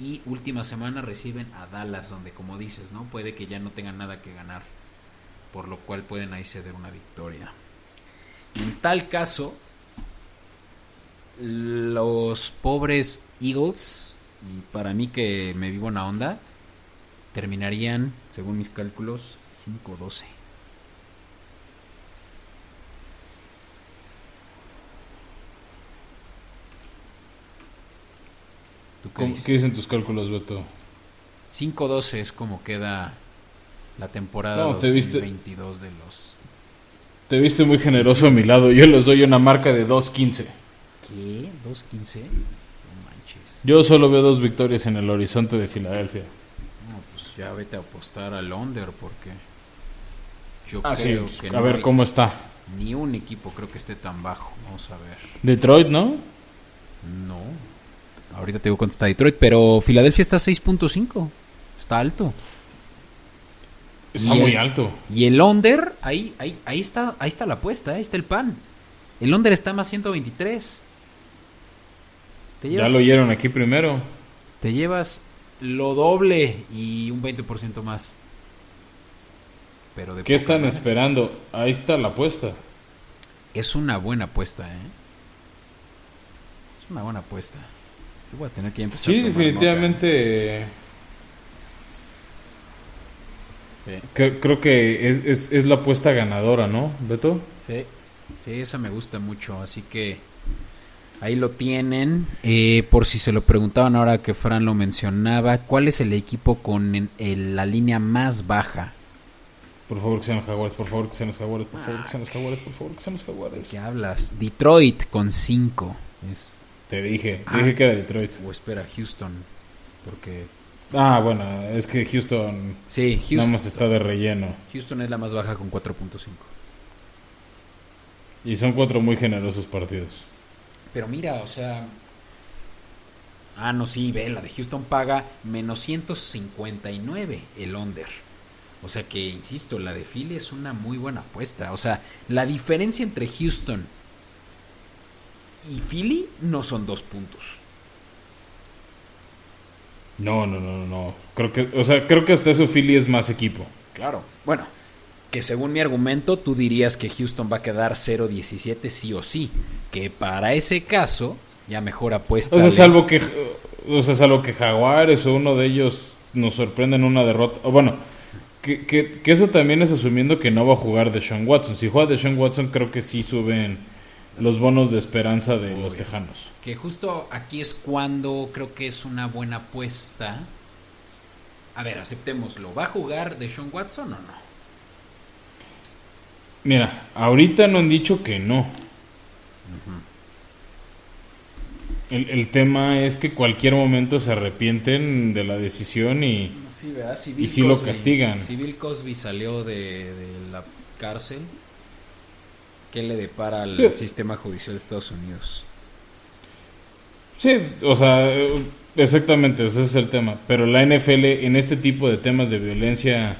S1: y última semana reciben a Dallas, donde como dices, ¿no? Puede que ya no tengan nada que ganar, por lo cual pueden ahí ceder una victoria. En tal caso, los pobres Eagles, y para mí que me vivo una onda, terminarían, según mis cálculos, 5-12. ¿Tú qué
S2: ¿Cómo-
S1: dices?
S2: ¿Qué dicen tus cálculos, Beto?
S1: 5-12 es como queda la temporada
S2: No, te viste-
S1: 2022 de los...
S2: Te viste muy generoso a mi lado. Yo les doy una marca de 2-15.
S1: ¿Qué? ¿2-15? No manches.
S2: Yo solo veo dos victorias en el horizonte de Filadelfia.
S1: No, pues ya vete a apostar al under porque Yo
S2: Ah, sí,
S1: creo
S2: pues,
S1: que
S2: a
S1: no
S2: ver
S1: hay-
S2: cómo está.
S1: Ni un equipo creo que esté tan bajo. Vamos a ver.
S2: Detroit, ¿no?
S1: No. Ahorita te digo cuánto está Detroit, pero Filadelfia está 6.5. Está alto.
S2: Está
S1: Y
S2: muy
S1: el-
S2: alto.
S1: Y el under, ahí, ahí, ahí está, ahí está la apuesta, ahí está el pan. El under está más 123. Te
S2: Ya
S1: llevas,
S2: lo oyeron aquí primero.
S1: te llevas lo doble y un 20% más. Pero de
S2: ¿Qué están esperando? Ahí está la apuesta.
S1: Es una buena apuesta, ¿eh? Es una buena apuesta. Voy a tener que empezar
S2: Sí,
S1: a
S2: definitivamente. Que- creo que es, es- es la apuesta ganadora, ¿no, Beto?
S1: Sí. Sí, esa me gusta mucho, así que ahí lo tienen. Eh, por si se lo preguntaban ahora que Fran lo mencionaba, ¿cuál es el equipo con en- la línea más baja?
S2: Por favor que sean los jaguares, por favor que sean los jaguares, por favor que sean los jaguares, por favor que sean los
S1: ¿De
S2: jaguares.
S1: qué hablas? Detroit con 5. Es,
S2: Te dije,
S1: Ah.
S2: dije que era Detroit.
S1: o espera, Houston. Porque...
S2: Ah, bueno, es que Houston
S1: Sí,
S2: nada
S1: Houston,
S2: más está de relleno.
S1: Houston es la más baja con 4.5.
S2: Y son cuatro muy generosos partidos.
S1: Pero mira, o sea. Ah, no, sí, ve, la de Houston paga menos 159 el under. O sea que, insisto, la de Philly es una muy buena apuesta. O sea, la diferencia entre Houston y Philly no son dos puntos.
S2: No, no, no, no. Creo que, o sea, creo que hasta eso Philly es más equipo.
S1: Claro. Bueno, que según mi argumento, tú dirías que Houston va a quedar 0-17 sí o sí. Que para ese caso, ya mejor apuesta.
S2: O sea, salvo que, o sea, salvo que Jaguares o uno de ellos nos sorprenda en una derrota. O bueno, que, que, que eso también es asumiendo que no va a jugar de Sean Watson. Si juega de Sean Watson, creo que sí suben los bonos de esperanza de los Tejanos.
S1: Que justo aquí es cuando creo que es una buena apuesta. A ver, aceptémoslo. ¿Va a jugar de Sean Watson o no?
S2: Mira, ahorita no han dicho que no. El, el tema es que cualquier momento se arrepienten de la decisión y...
S1: Sí. Si
S2: Y sí lo castigan.
S1: Si Bill Cosby salió de, de la cárcel, ¿qué le depara al
S2: Sí.
S1: sistema judicial de Estados Unidos?
S2: Sí, o sea, eh, exactamente, ese es el tema. Pero la NFL en este tipo de temas de violencia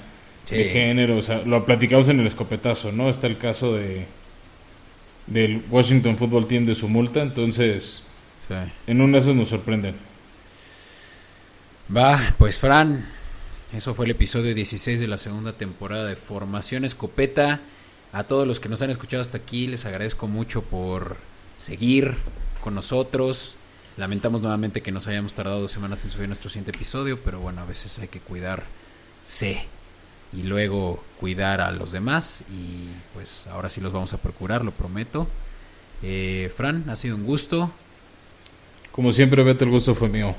S1: Sí.
S2: de género, o sea, lo platicamos en el escopetazo, ¿no? Está el caso de del Washington Football Team de su multa, entonces
S1: Sí.
S2: en una de esas nos sorprenden.
S1: Va, pues Fran, eso fue el episodio 16 de la segunda temporada de Formación Escopeta. A todos los que nos han escuchado hasta aquí, les agradezco mucho por seguir con nosotros. Lamentamos nuevamente que nos hayamos tardado dos semanas en subir nuestro siguiente episodio, pero bueno, a veces hay que cuidarse y luego cuidar a los demás. Y pues ahora sí los vamos a procurar, lo prometo. Eh, Fran, ha sido un gusto.
S2: Como siempre, Beto, el gusto fue mío.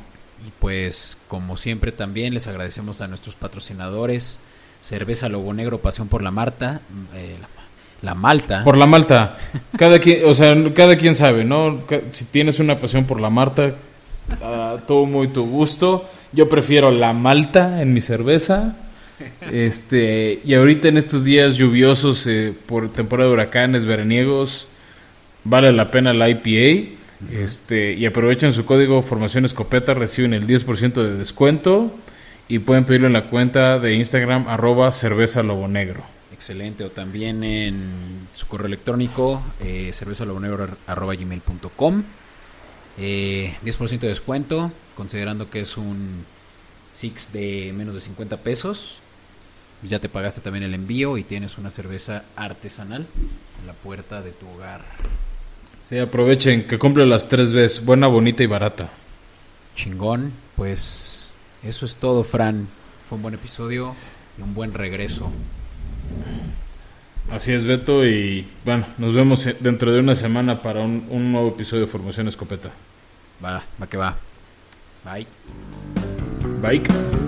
S1: Y pues, como siempre, también les agradecemos a nuestros patrocinadores. Cerveza Lobo Negro, Pasión por la Marta. eh, la, la Malta.
S2: Por la Malta. Cada quien, o sea, cada quien sabe, ¿no? Si tienes una pasión por la Marta, ah, todo muy tu gusto. Yo prefiero la Malta en mi cerveza. Este, y ahorita en estos días lluviosos eh, por temporada de huracanes, veraniegos, vale la pena la IPA. Este, y aprovechen su código Formación Escopeta, reciben el 10% de descuento y pueden pedirlo en la cuenta de Instagram arroba cerveza lobo negro.
S1: Excelente. O también en su correo electrónico, eh, cervezalobonegro.gmail.com. Eh, 10% de descuento, considerando que es un Six de menos de 50 pesos. Ya te pagaste también el envío y tienes una cerveza artesanal en la puerta de tu hogar.
S2: Sí, aprovechen que cumple las tres veces, buena, bonita y barata.
S1: Chingón, pues eso es todo, Fran. Fue un buen episodio y un buen regreso.
S2: Así es, Beto, y bueno, nos vemos dentro de una semana para un, un nuevo episodio de Formación Escopeta.
S1: Va, va que va. Bye.
S2: Bye.